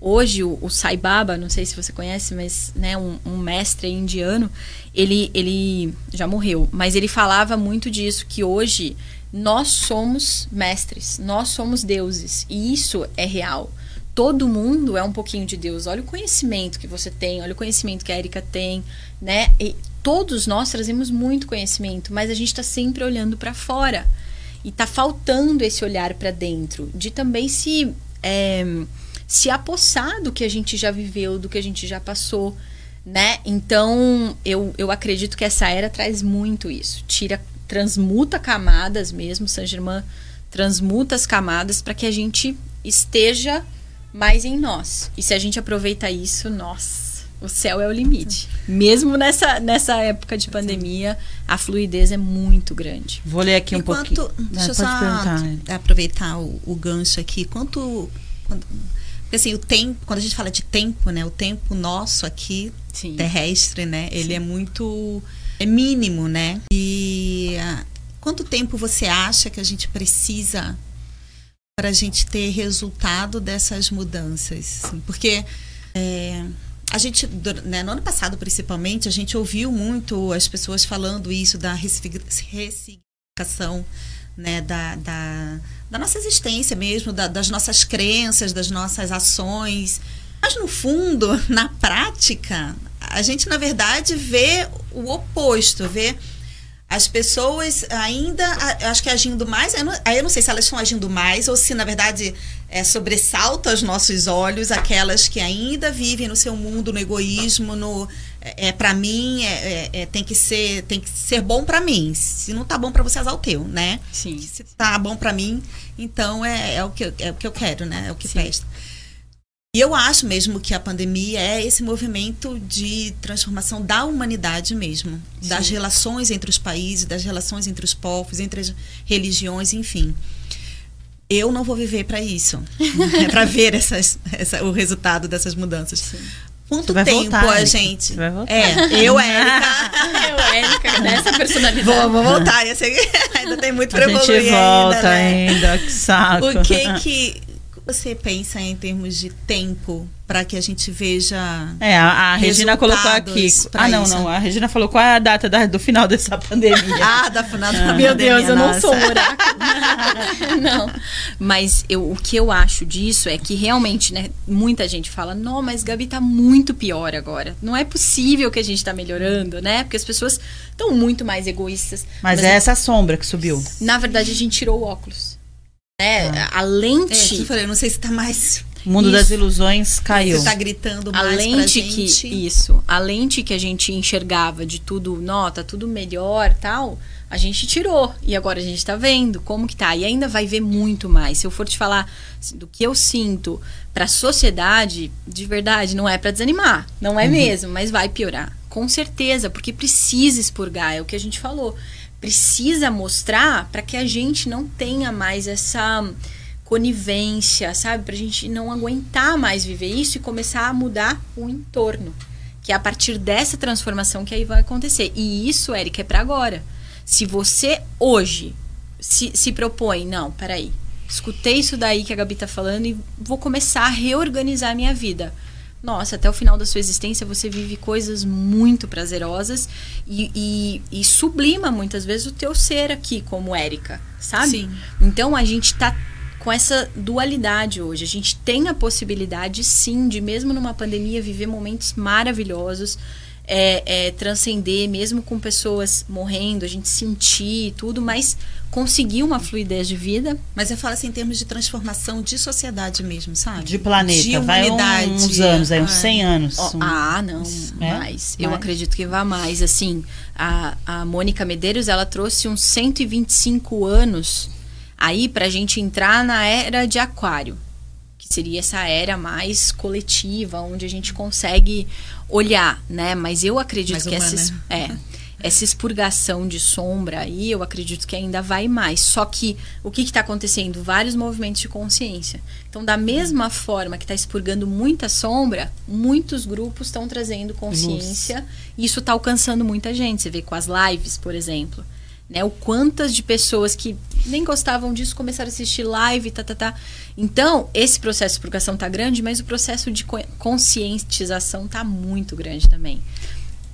Hoje, o, o Sai Baba, não sei se você conhece, mas né, um, um mestre indiano, ele, ele já morreu, mas ele falava muito disso, que hoje nós somos mestres, nós somos deuses, e isso é real. Todo mundo é um pouquinho de Deus. Olha o conhecimento que você tem, olha o conhecimento que a Erika tem, né? E todos nós trazemos muito conhecimento, mas a gente está sempre olhando para fora. E tá faltando esse olhar para dentro, de também se é, se apossar do que a gente já viveu, do que a gente já passou, né? Então, eu, eu acredito que essa era traz muito isso. Tira, transmuta camadas mesmo, Saint Germain transmuta as camadas para que a gente esteja mais em nós. E se a gente aproveita isso, nossa, o céu é o limite. Mesmo nessa, nessa época de pandemia, a fluidez é muito grande. Vou ler aqui um Enquanto, pouquinho. Deixa eu Pode só perguntar. aproveitar o, o gancho aqui. Quanto. quando- assim, o tempo, quando a gente fala de tempo, né? O tempo nosso aqui, Sim. terrestre, né? Ele é muito. É mínimo, né? E ah, quanto tempo você acha que a gente precisa para a gente ter resultado dessas mudanças? assim? Porque é, a gente, né, no ano passado principalmente, a gente ouviu muito as pessoas falando isso da ressigni- ressignificação né, da, da, da nossa existência mesmo, da- das nossas crenças, das nossas ações. Mas no fundo, [LAUGHS] na prática, a gente na verdade vê o oposto, vê as pessoas ainda, acho que agindo mais, eu não- eu não sei se elas estão agindo mais ou se na verdade é, sobressalta aos nossos olhos aquelas que ainda vivem no seu mundo, no egoísmo, no é, é para mim é, é- é- tem que ser tem que ser bom para mim. Se não tá bom para você, azar o teu, né? Sim. Se tá bom para mim, então é, é o que eu, é o que eu quero, né? É o que Sim. presta. E eu acho mesmo que a pandemia é esse movimento de transformação da humanidade mesmo, das Sim. relações entre os países, das relações entre os povos, entre as religiões, enfim. Eu não vou viver para isso, [LAUGHS] para ver essas, essa, o resultado dessas mudanças. Quanto tempo voltar, a gente? Você vai voltar. É, eu, Érica. [LAUGHS] Eu, Érica, nessa personalidade. Vou, vou voltar. [LAUGHS] ainda tem muito A para gente evoluir volta ainda, né? ainda, que saco. O que que você pensa em termos de tempo para que a gente veja É, a, a Regina colocou aqui. Ah, não, isso. não. A Regina falou qual é a data da- do final dessa [LAUGHS] pandemia. ah, da final da Meu pandemia, Deus, eu não sou um oráculo. [LAUGHS] não. Mas eu, o que eu acho disso é que realmente, né, muita gente fala, não, mas Gabi tá muito pior agora. Não é possível que a gente tá melhorando, né? Porque as pessoas estão muito mais egoístas. Mas é essa sombra que subiu. Na verdade, a gente tirou o óculos. Né? Ah. A É, lente. eu falei, eu não sei se tá mais O mundo Isso. das ilusões caiu. você tá gritando a mais pra lente gente. que isso a lente que a gente enxergava de tudo nota tudo melhor tal a gente tirou e agora a gente tá vendo como que tá e ainda vai ver muito mais se eu for te falar assim, do que eu sinto para a sociedade de verdade não é para desanimar não é mesmo mas vai piorar com certeza porque precisa expurgar é o que a gente falou precisa mostrar para que a gente não tenha mais essa conivência, sabe? Pra gente não aguentar mais viver isso e começar a mudar o entorno. Que é a partir dessa transformação que aí vai acontecer. E isso, Érica, é pra agora. Se você hoje se, se propõe, não, peraí, escutei isso daí que a Gabi tá falando e vou começar a reorganizar a minha vida. Nossa, até o final da sua existência você vive coisas muito prazerosas e, e, e sublima muitas vezes o teu ser aqui, como Érica, sabe? Sim. Então a gente tá com essa dualidade hoje. A gente tem a possibilidade, sim, de mesmo numa pandemia viver momentos maravilhosos, é, é, transcender, mesmo com pessoas morrendo, a gente sentir e tudo, mas conseguir uma fluidez de vida. Mas eu falo assim em termos de transformação de sociedade mesmo, sabe? De planeta. De Vai humanidade. uns anos, aí, uns Ah. 100 anos. Ó, Um- ah, não, É? mais. Eu Mais? acredito que vá mais. Assim, a, a Mônica Medeiros, ela trouxe uns 125 anos aí pra gente entrar na era de aquário. Que seria essa era mais coletiva, onde a gente consegue olhar, né? Mas eu acredito Mais que essa, es- humana. é, essa expurgação de sombra aí, eu acredito que ainda vai mais. Só que o que está acontecendo? Vários movimentos de consciência. Então, da mesma forma que está expurgando muita sombra, muitos grupos estão trazendo consciência. E isso está alcançando muita gente. Você vê com as lives, por exemplo. Né? O quantas de pessoas que nem gostavam disso começaram a assistir live, tá, tá, tá. Então, esse processo de purgação tá grande, mas o processo de conscientização tá muito grande também.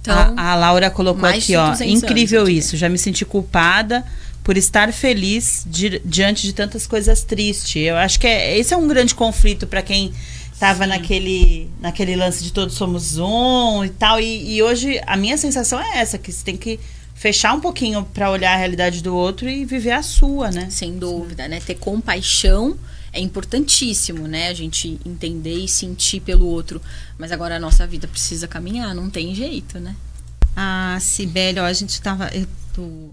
Então, a, a Laura colocou aqui, ó, incrível isso. Já me senti culpada por estar feliz di diante de tantas coisas tristes. Eu acho que é, esse é um grande conflito para quem estava naquele, naquele lance de todos somos um e tal. E, e, hoje a minha sensação é essa, que você tem que fechar um pouquinho para olhar a realidade do outro e viver a sua, né? Sem dúvida, né? Ter compaixão é importantíssimo, né? A gente entender e sentir pelo outro. Mas agora a nossa vida precisa caminhar, não tem jeito, né? Ah, Sibeli, ó, a gente tava. Eu tô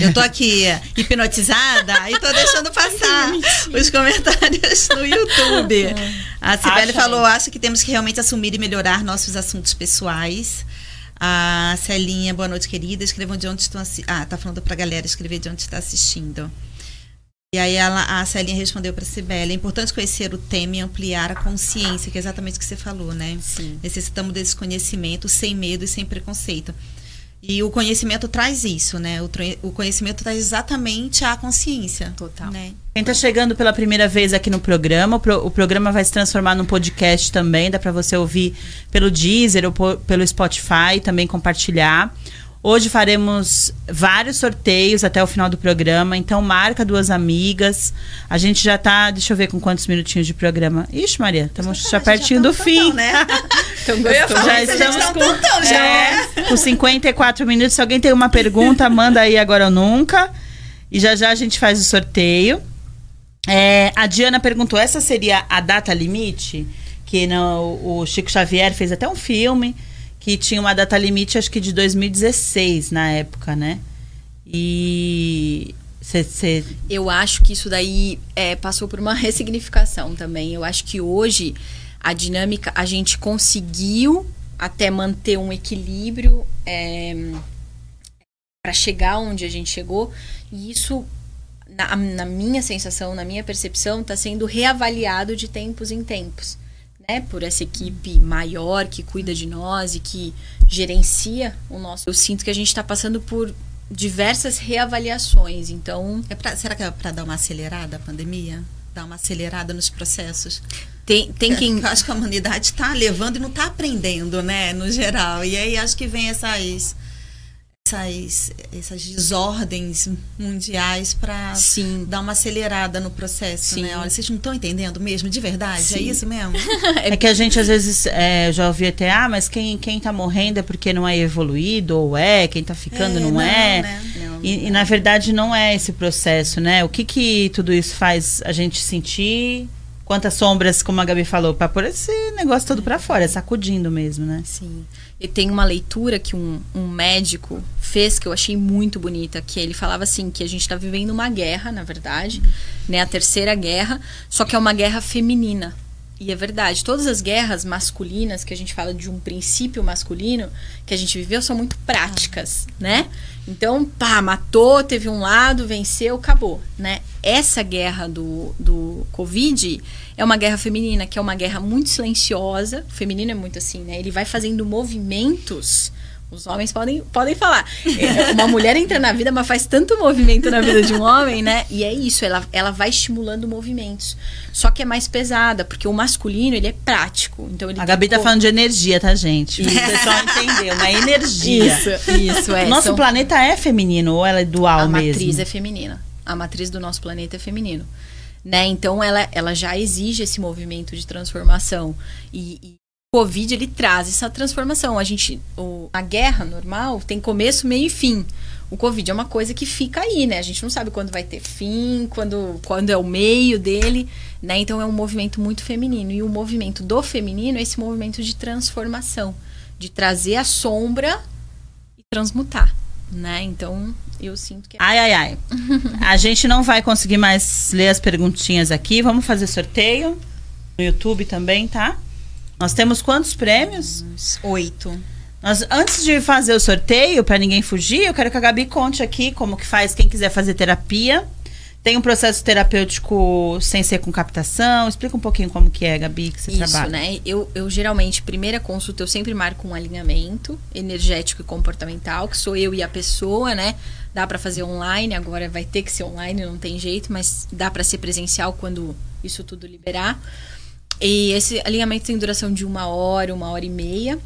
eu tô aqui hipnotizada e tô deixando passar [LAUGHS] os comentários no YouTube. [LAUGHS] A Sibeli falou: acho que temos que realmente assumir e melhorar nossos assuntos pessoais. A Celinha, boa noite, querida. Escrevam de onde estão assistindo. Ah, tá falando pra galera escrever de onde está assistindo. E aí ela, a Celinha respondeu para a Sibeli, é importante conhecer o tema e ampliar a consciência, que é exatamente o que você falou, né? Sim. Necessitamos desse conhecimento sem medo e sem preconceito. E o conhecimento traz isso, né? O, o conhecimento traz exatamente a consciência. Total. Né? Quem está chegando pela primeira vez aqui no programa, o, pro, o, programa vai se transformar num podcast também. Dá para você ouvir pelo Deezer ou por, pelo Spotify, também compartilhar. Hoje faremos vários sorteios até o final do programa, então marca duas amigas. A gente já tá, deixa eu ver com quantos minutinhos de programa. Ixi, Maria, [LAUGHS] estamos já pertinho já do fim. né? então, já estamos com, tantão, já. É, com 54 minutos. Se alguém tem uma pergunta, manda aí agora ou nunca. E já já a gente faz o sorteio. É, a Diana perguntou: essa seria a data limite? Que no, o Chico Xavier fez até um filme que tinha uma data limite, acho que de 2016 na época, né? E. Cê, cê... Eu acho que isso daí é, passou por uma [LAUGHS] ressignificação também. Eu acho que hoje a dinâmica, a gente conseguiu até manter um equilíbrio é, para chegar onde a gente chegou. E isso, na, na minha sensação, na minha percepção, está sendo reavaliado de tempos em tempos né, por essa equipe maior que cuida de nós e que gerencia o nosso. Eu sinto que a gente está passando por diversas reavaliações. Então, é pra, será que é para dar uma acelerada a pandemia? Dar uma acelerada nos processos? Tem, tem quem. Eu acho que a humanidade está levando e não está aprendendo, né, no geral. E aí acho que vem essas essas, essas desordens mundiais para dar uma acelerada no processo, Sim. né? Olha, vocês não estão entendendo mesmo, de verdade? É Sim. É isso mesmo? [LAUGHS] é que a gente às vezes é, já ouvi até, ah, mas quem, quem tá morrendo é porque não é evoluído, ou é, quem tá ficando é, não, não, é. Né? Não, e, e, na verdade não é esse processo, né? O que que tudo isso faz a gente sentir? Quantas sombras, como a Gabi falou, para pôr esse negócio todo para fora, sacudindo mesmo, né? Sim. E tem uma leitura que um, um médico fez que eu achei muito bonita, que ele falava assim que a gente está vivendo uma guerra, na verdade, uhum. né, a terceira guerra, só que é uma guerra feminina. E é verdade, todas as guerras masculinas que a gente fala de um princípio masculino que a gente viveu são muito práticas, né? Então, pá, matou, teve um lado, venceu, acabou, né? Essa guerra do, do Covid é uma guerra feminina, que é uma guerra muito silenciosa. O feminino é muito assim, né? Ele vai fazendo movimentos. Os homens podem, podem falar. É, uma mulher entra na vida, mas faz tanto movimento na vida de um homem, né? E é isso, ela, ela vai estimulando movimentos. Só que é mais pesada, porque o masculino, ele é prático. Então ele A Gabi tá falando de energia, tá, gente? Isso. O pessoal entendeu, uma energia. Isso, isso, é. Nosso São... planeta é feminino ou ela é dual A mesmo? A matriz é feminina. A matriz do nosso planeta é feminino né? Então ela, ela já exige esse movimento de transformação e, e Covid ele traz essa transformação. A gente, o, a guerra normal tem começo, meio e fim. O Covid é uma coisa que fica aí, né? A gente não sabe quando vai ter fim, quando, quando é o meio dele, né? Então é um movimento muito feminino. E o movimento do feminino é esse movimento de transformação, de trazer a sombra e transmutar, né? Então eu sinto que. É ai, ai, ai. a gente não vai conseguir mais ler as perguntinhas aqui. Vamos fazer sorteio no YouTube também, tá? Nós temos quantos prêmios? Oito. Nós, antes de fazer o sorteio, para ninguém fugir, eu quero que a Gabi conte aqui como que faz quem quiser fazer terapia. Tem um processo terapêutico sem ser com captação? Explica um pouquinho como que é, Gabi, que você Isso, trabalha. né? Eu, eu geralmente, primeira consulta, eu sempre marco um alinhamento energético e comportamental, que sou eu e a pessoa, né? Dá para fazer online, agora vai ter que ser online, não tem jeito, mas dá para ser presencial quando isso tudo liberar. E esse alinhamento tem duração de uma hora, uma hora e meia.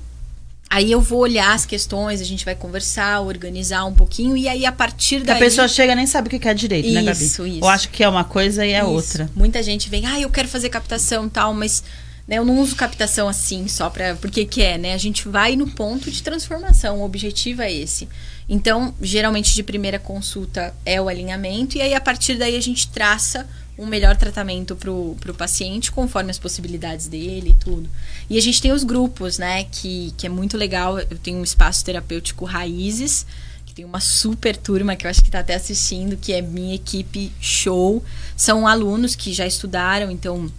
Aí eu vou olhar as questões, a gente vai conversar, organizar um pouquinho, e aí a partir Porque a daí... pessoa chega e nem sabe o que quer direito, né, Gabi? Isso, isso. Ou acha que é uma coisa e é Isso. outra. Muita gente vem, ah, eu quero fazer captação e tal, mas né, eu não uso captação assim só pra. Porque que é, né? A gente vai no ponto de transformação, o objetivo é esse. Então, geralmente de primeira consulta é o alinhamento, e aí a partir daí a gente traça um melhor tratamento pro, pro paciente, conforme as possibilidades dele e tudo. E a gente tem os grupos, né? Que, que é muito legal. Eu tenho um espaço terapêutico Raízes, que tem uma super turma que eu acho que tá até assistindo, que é minha equipe show. São alunos que já estudaram, então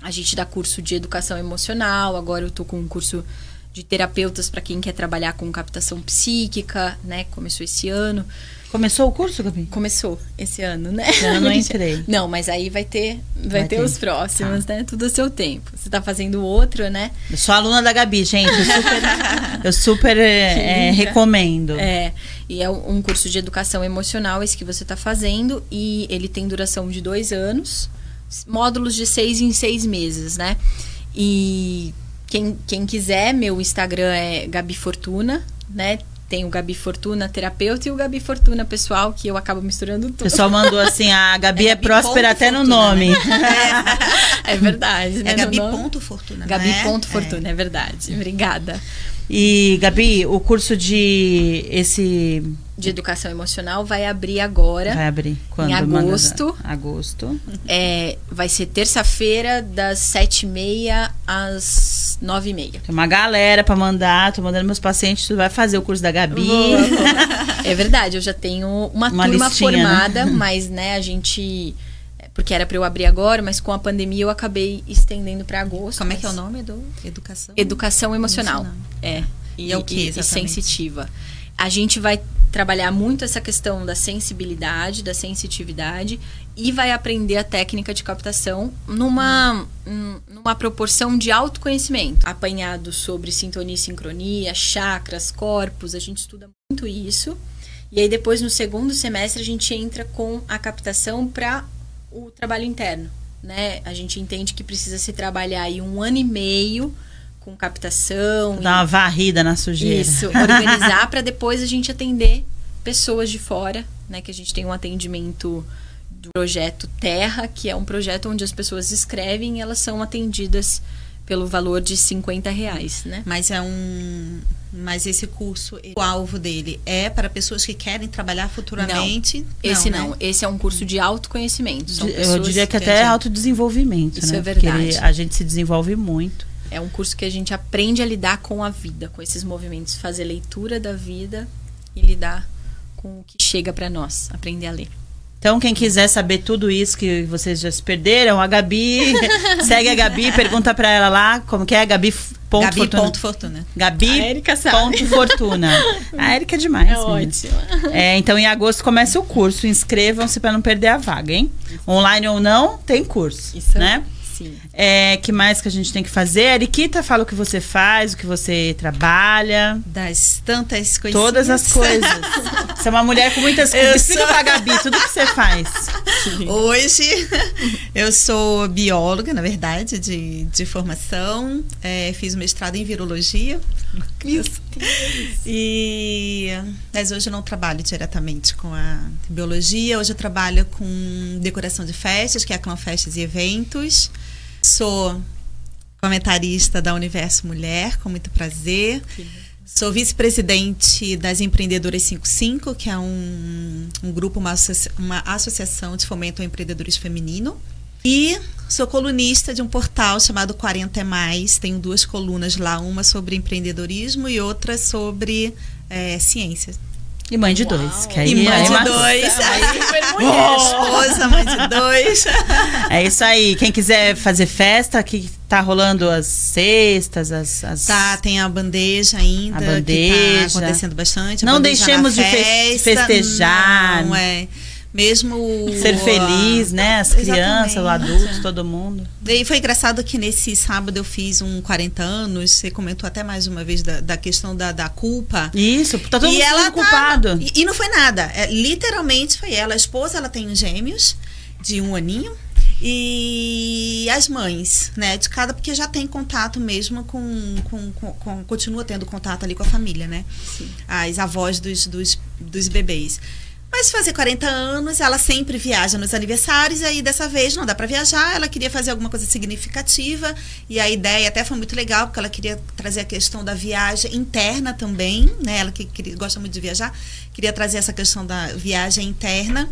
a gente dá curso de educação emocional, agora eu tô com um curso de terapeutas para quem quer trabalhar com captação psíquica, né? Começou esse ano. Começou o curso, Gabi? Começou esse ano, né? Eu não [LAUGHS] entrei. Não, mas aí vai ter, vai, Vai ter, ter. os próximos, né? Tudo a seu tempo. Você tá fazendo outro, né? Eu sou aluna da Gabi, gente. Eu super, [LAUGHS] eu super é, linda. recomendo. É, e é um curso de educação emocional esse que você está fazendo e ele tem duração de dois anos, módulos de seis em seis meses, né? E quem, quem quiser, meu Instagram é Gabi Fortuna, né? Tem o Gabi Fortuna terapeuta e o Gabi Fortuna pessoal, que eu acabo misturando O tudo. pessoal mandou assim, a [LAUGHS] Gabi é, É Gabi próspera até no fortuna, nome. [LAUGHS] É verdade, né? É Gabi No ponto fortuna, não Gabi é? ponto É. Fortuna, é verdade. Obrigada. E, Gabi, o curso de esse De educação emocional vai abrir agora. vai abrir quando? Em Manda- agosto. Agosto. É, vai ser terça-feira, das sete e meia às nove e meia. Tem uma galera pra mandar, tô mandando meus pacientes, tu vai fazer o curso da Gabi. [LAUGHS] É verdade, eu já tenho uma, Uma turma listinha, né? formada, [LAUGHS] mas né, a gente. Porque era para eu abrir agora, mas com a pandemia eu acabei estendendo para agosto. Como é que é o mas- nome do Educação? Educação emocional. É. E é o que e exatamente? sensitiva. A gente vai trabalhar muito essa questão da sensibilidade, da sensitividade e vai aprender a técnica de captação numa, numa proporção de autoconhecimento. Apanhado sobre sintonia e sincronia, chakras, corpos, a gente estuda muito isso. E aí depois no segundo semestre a gente entra com a captação para o trabalho interno, né? A gente entende que precisa se trabalhar aí um ano e meio com captação, Dá uma varrida na sujeira. isso, organizar para depois a gente atender pessoas de fora, né? Que a gente tem um atendimento do projeto Terra, que é um projeto onde as pessoas escrevem e elas são atendidas pelo valor de 50 reais, né? Mas é um. Mas esse curso, o alvo dele é para pessoas que querem trabalhar futuramente? Esse né? não, esse é um curso de autoconhecimento. São De- Eu diria que até é autodesenvolvimento, Isso né? é verdade. Porque a gente se desenvolve muito. É um curso que a gente aprende a lidar com a vida, com esses movimentos, fazer leitura da vida e lidar com o que chega para nós, aprender a ler. Então, quem quiser saber tudo isso que vocês já se perderam, a Gabi, [LAUGHS] segue a Gabi, pergunta pra ela lá como que é, Gabi ponto Gabi fortuna. ponto fortuna. Gabi A Érica sabe. ponto fortuna. [LAUGHS] A Érica é demais. É ótimo. É, então, em agosto começa o curso. Inscrevam-se pra não perder a vaga, hein? Online ou não, tem curso, Isso né? Sim. É, que mais que a gente tem que fazer? Eriquita, fala o que você faz, o que você trabalha. Das tantas coisas. Todas as coisas. [LAUGHS] Você é uma mulher com muitas Eu coisas. Explica sou- pra Gabi tudo que você faz. [LAUGHS] Hoje eu sou bióloga, na verdade, de, de formação. É, fiz mestrado em virologia. E mas hoje eu não trabalho diretamente com a biologia. Hoje eu trabalho com decoração de festas, que é a Clã Festas e Eventos. Sou comentarista da Universo Mulher, com muito prazer. Sou vice-presidente das Empreendedoras 55, que é um, um grupo, uma, associa- uma associação de fomento ao empreendedorismo feminino. E sou colunista de um portal chamado 40 é Mais. Tenho duas colunas lá, uma sobre empreendedorismo e outra sobre eh, ciência. E mãe de Uau. dois. Que aí, E mãe aí de uma- dois. Aí, super mulher. Esposa, mãe de dois. [LAUGHS] É isso aí. Quem quiser fazer festa, que tá rolando as cestas, as. as- Tá, tem a bandeja ainda. A Que bandeja. tá acontecendo bastante. a Não deixemos de festejar. Não, é. Mesmo Ser feliz, né? As crianças, o adulto, todo mundo. E foi engraçado que nesse sábado eu fiz um 40 anos, você comentou até mais uma vez da, da questão da, da culpa. Isso, tá todo e mundo ela culpado. tava- e, e não foi nada. É, literalmente foi ela. A esposa, ela tem gêmeos de um aninho. E as mães, né? De cada, porque já tem contato mesmo com, com, com, com- Continua tendo contato ali com a família, né? Sim. As avós dos, dos, dos bebês. Mas fazer 40 anos, ela sempre viaja nos aniversários, e aí dessa vez não dá para viajar, ela queria fazer alguma coisa significativa, e a ideia até foi muito legal, porque ela queria trazer a questão da viagem interna também, né? Ela que, gosta muito de viajar, queria trazer essa questão da viagem interna.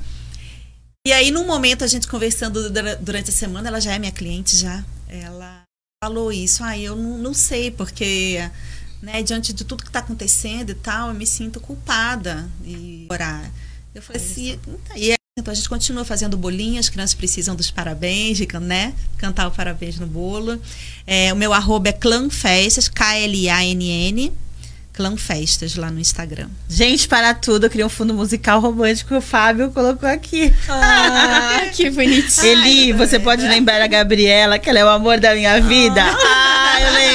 E aí, num momento, a gente conversando dura- durante a semana, ela já é minha cliente já, ela falou isso, ah, eu não, não sei, porque né, diante de tudo que está acontecendo e tal, eu me sinto culpada e orar. Eu falei assim, e aí, então a gente continua fazendo bolinho, as crianças precisam dos parabéns, de, né? Cantar o parabéns no bolo. É, o meu arroba é clanfestas, K-L-A-N-N, clanfestas lá no Instagram. Gente, para tudo, eu queria um fundo musical romântico que o Fábio colocou aqui. Ah, [LAUGHS] que bonitinho. Eli, você pode lembrar a Gabriela, que ela é o amor da minha vida? Ah,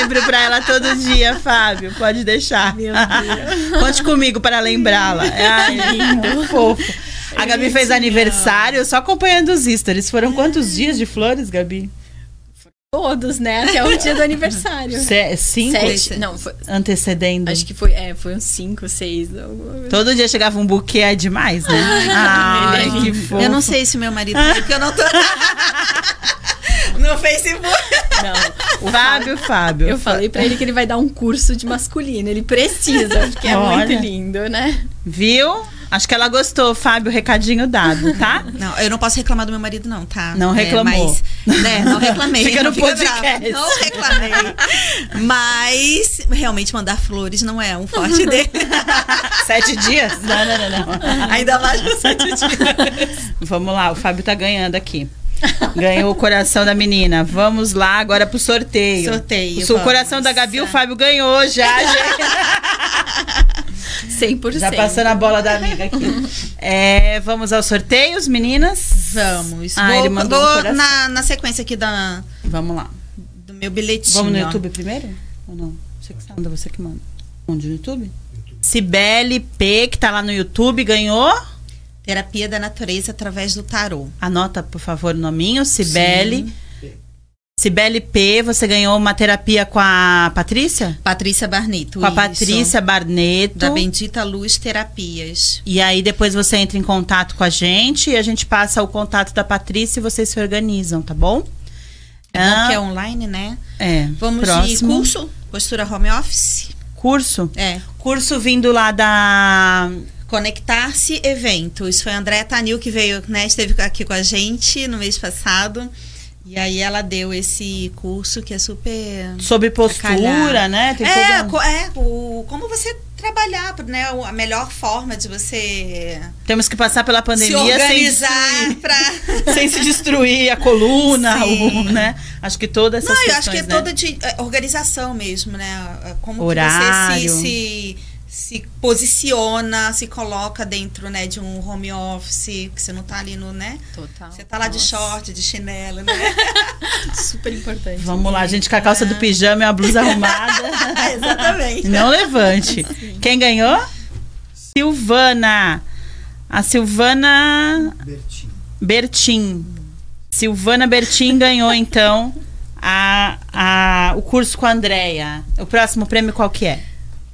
lembro pra ela todo dia, Fábio. Pode deixar. Meu [LAUGHS] Deus. Conte comigo para lembrá-la. Ai, lindo, fofo. A Gabi fez aniversário só acompanhando os stories. Foram quantos dias de flores, Gabi? Todos, né? Até o dia do aniversário. Se- cinco? Sete. Não, foi, Antecedendo. acho que foi, é, foi uns cinco, seis. coisa. Todo dia chegava um buquê, é demais, né? Ai, ele é que fofo. Eu não sei se meu marido, porque eu não tô [LAUGHS] no Facebook. Não. O Fábio, Fábio. Eu falei pra ele que ele vai dar um curso de masculino. Ele precisa, porque é Olha. muito lindo, né? Viu? Acho que ela gostou, Fábio. Recadinho dado, tá? [LAUGHS] Não, eu não posso reclamar do meu marido, não, tá? Não É, reclamou. mas, né, não [LAUGHS] reclamei. Fica no não podcast. bravo. Não reclamei. Mas realmente mandar flores não é um forte dele. [LAUGHS] Sete dias? Não, não, não, não. Ainda mais no sete dias. Vamos lá, o Fábio tá ganhando aqui. Ganhou o coração da menina. Vamos lá agora pro sorteio. Sorteio, O vamos. coração da Gabi, o Fábio ganhou já, [LAUGHS] gente. 100%. Já passando a bola da amiga aqui. É, vamos aos sorteios, meninas? Vamos. Ah, vou ele mandou vou na, na sequência aqui da, Vamos lá. do meu bilhetinho. Vamos no. YouTube primeiro? Ou não? Você que manda, você que manda. Onde no YouTube? Cibele P, que tá lá no YouTube, ganhou. Terapia da natureza através do tarô. Anota, por favor, o nominho. Cibele. Cibele P, você ganhou uma terapia com a Patrícia? Patrícia Barneto. Com a. Patrícia Barneto. Da Bendita Luz Terapias. E aí depois você entra em contato com a gente e a gente passa o contato da Patrícia e vocês se organizam, tá bom? É bom Ah, que é online, né? é. Vamos de Próximo. curso, postura home office. Curso? É. Curso vindo lá da. Conectar-se Eventos. Foi a Andréa Tanil que veio, né? Esteve aqui com a gente no mês passado. E aí ela deu esse curso que é super. Sobre postura, calhar. né? Tem É, toda- é o, como você trabalhar, né? A melhor forma de você Temos que passar pela se pandemia sem, organizar pra. [LAUGHS] sem se destruir a coluna, o, né? Acho que toda essa Não, eu acho que é né? toda de é, organização mesmo, né? Como que Horário. você se, se, se posiciona, se coloca dentro, né, de um home office, que você não tá ali no, né? Total. Você tá lá de Nossa, short, de chinelo, né? [LAUGHS] Super importante. Vamos lá, gente, com a calça do pijama e a blusa arrumada. [LAUGHS] Exatamente. Não levante. Quem ganhou? Silvana. A Silvana Bertinho. Bertin. Silvana Bertin ganhou, então, a, a, o curso com a Andrea. O próximo prêmio qual que é?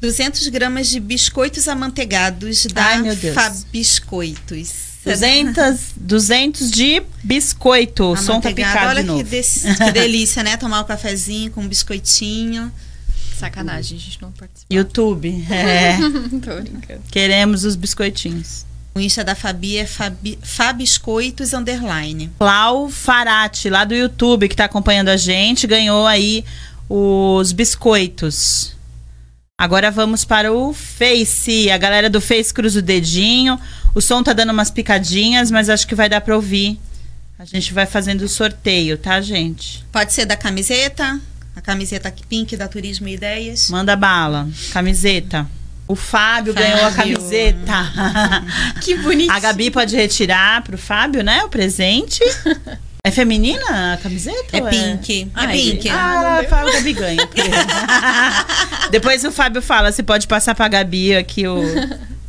200 gramas de biscoitos amanteigados da Ai, meu Deus. Fabiscoitos. 200, 200 de biscoito. O som tá Amanteigado. picado Olha de novo. que, desse- que delícia, né? Tomar um cafezinho com um biscoitinho. Sacanagem, a gente não participou. YouTube. É, [LAUGHS] Tô brincando. queremos os biscoitinhos. O Insta da Fabi é Fabi, Fabiscoitos Underline. Clau Farati, lá do YouTube, que tá acompanhando a gente, ganhou aí os biscoitos. Agora vamos para o Face. A galera do Face cruza o dedinho. O som tá dando umas picadinhas, mas acho que vai dar pra ouvir. A gente vai fazendo o sorteio, tá, gente? Pode ser da camiseta, a camiseta pink da Turismo e Ideias. Manda bala. Camiseta. O Fábio, ganhou a Fábio. camiseta. [LAUGHS] Que bonitinho. A Gabi pode retirar pro Fábio, né? O presente. É feminina a camiseta? É ou pink. É Ai, pink. Ah, a Fábio Gabi ganha. [LAUGHS] Depois o Fábio fala se pode passar pra Gabi aqui o,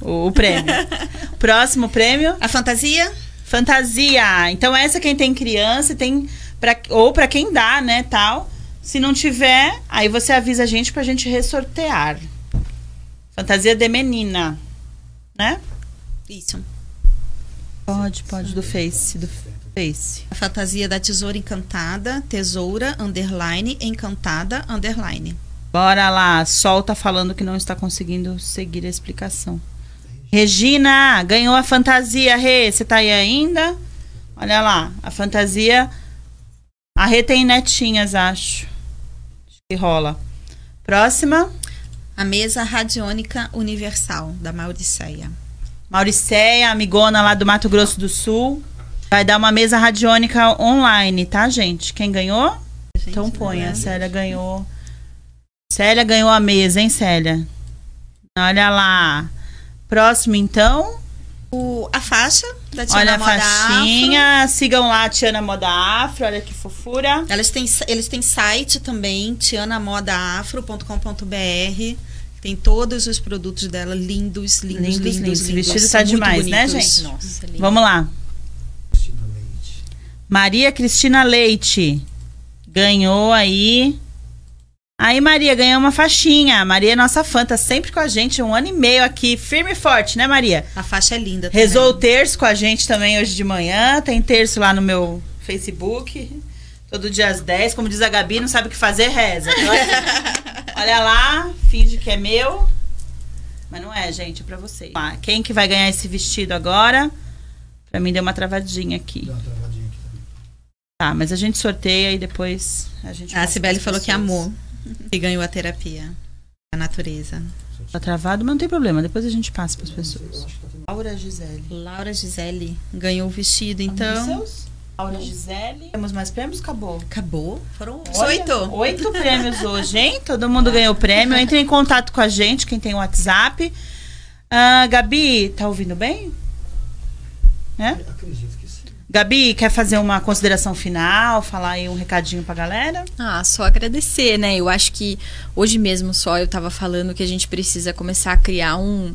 o, o prêmio. [LAUGHS] Próximo prêmio, A fantasia? fantasia. Então essa quem tem criança tem pra, ou pra quem dá, né, tal. Se não tiver, aí você avisa a gente pra gente ressortear. Fantasia de menina, né? Isso. Pode, pode do Face, do Face. A fantasia da tesoura encantada, tesoura, underline, encantada, underline. Bora lá, Sol tá falando que não está conseguindo seguir a explicação. Regina, ganhou a fantasia, Rê. Você tá aí ainda? Olha lá, a fantasia. A Rê tem netinhas, acho. Acho que rola. Próxima, A mesa radiônica universal, da Mauriceia. Mauricéia, amigona lá do Mato Grosso do Sul. Vai dar uma mesa radiônica online, tá, gente? Quem ganhou? Então põe, a Célia ganhou. Célia ganhou a mesa, hein, Célia? Olha lá. Próximo, então. O, a faixa da Tiana Olha a Moda faixinha. Sigam lá a Tiana Moda Afro. Olha que fofura. Afro. Elas têm, eles têm site também, tianamodaafro.com.br. Tem todos os produtos dela lindos, lindos, Lindos, lindos, lindos. lindos. Esse vestido São tá muito demais, né, bonitos. gente? Nossa, lindo. Vamos lá. Cristina Leite. Maria Cristina Leite. Ganhou aí. Aí, Maria, ganhou uma faixinha. Maria é nossa fã, tá sempre com a gente, um ano e meio aqui, firme e forte, né, Maria? A faixa é linda também. Rezou o terço com a gente também hoje de manhã. Tem terço lá no meu Facebook. Todo dia às 10. Como diz a Gabi, não sabe o que fazer, reza. Então, assim, [LAUGHS] Olha lá, finge que é meu. Mas não é, gente, é pra vocês. Quem que vai ganhar esse vestido agora? Pra mim deu uma travadinha aqui. Dá uma travadinha aqui também. Tá, mas a gente sorteia e depois a gente. A Cibele falou que amou. [LAUGHS] E ganhou a terapia. A natureza. Tá travado, mas não tem problema. Depois a gente passa pras Eu pessoas. Laura Gisele. Laura Gisele ganhou o vestido, Então. Laura Gisele. Temos mais prêmios? Acabou. Acabou. Foram Olha, oito. Oito [LAUGHS] prêmios hoje, hein? Todo mundo ganhou prêmio. [LAUGHS] Entre em contato com a gente, quem tem o WhatsApp. Ah, Gabi, tá ouvindo bem? Né? Acredito. Gabi, quer fazer uma consideração final? Falar aí um recadinho pra galera? Ah, só agradecer, né? Eu acho que hoje mesmo só eu tava falando que a gente precisa começar a criar um,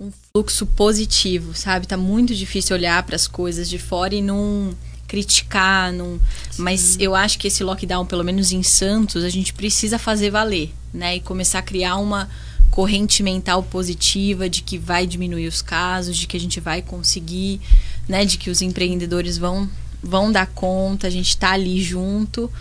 um fluxo positivo, sabe? Tá muito difícil olhar para as coisas de fora e não criticar, não... mas eu acho que esse lockdown, pelo menos em Santos, a gente precisa fazer valer, né? E começar a criar uma corrente mental positiva de que vai diminuir os casos, de que a gente vai conseguir, né, de que os empreendedores vão vão dar conta, a gente tá ali junto.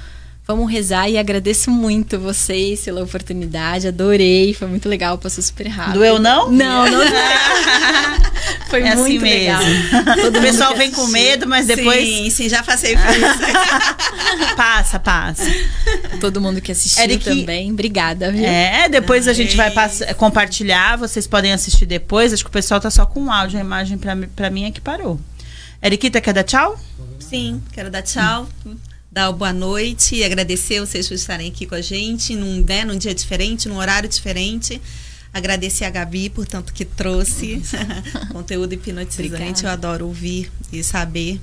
Vamos rezar e agradeço muito vocês pela oportunidade, adorei, foi muito legal, passou super rápido. Doeu não? Não, não doeu. [LAUGHS] Foi É assim muito mesmo. legal. Todo O pessoal vem com medo, mas depois Sim, sim, já passei por [LAUGHS] isso. passa, passa. Todo mundo que assistiu Eric- também. Obrigada, viu? É, depois a gente vai compartilhar, vocês podem assistir depois. Acho que o pessoal tá só com áudio, a imagem pra mim é que parou. Eriquita, quer dar tchau? Sim, quero dar tchau, dar boa noite e agradecer vocês por estarem aqui com a gente num, né, num dia diferente, num horário diferente. Agradecer a Gabi por tanto que trouxe [LAUGHS] conteúdo hipnotizante. Obrigada. Eu adoro ouvir e saber.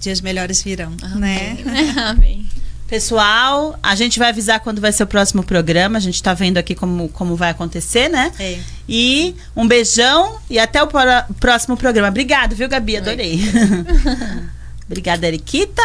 Dias melhores virão, né? [LAUGHS] Amém. Pessoal, a gente vai avisar quando vai ser o próximo programa. A gente tá vendo aqui como, como vai acontecer, né? É. E um beijão e até o pró- próximo programa. Obrigado, viu, Gabi? Adorei. [LAUGHS] Obrigada, Eriquita.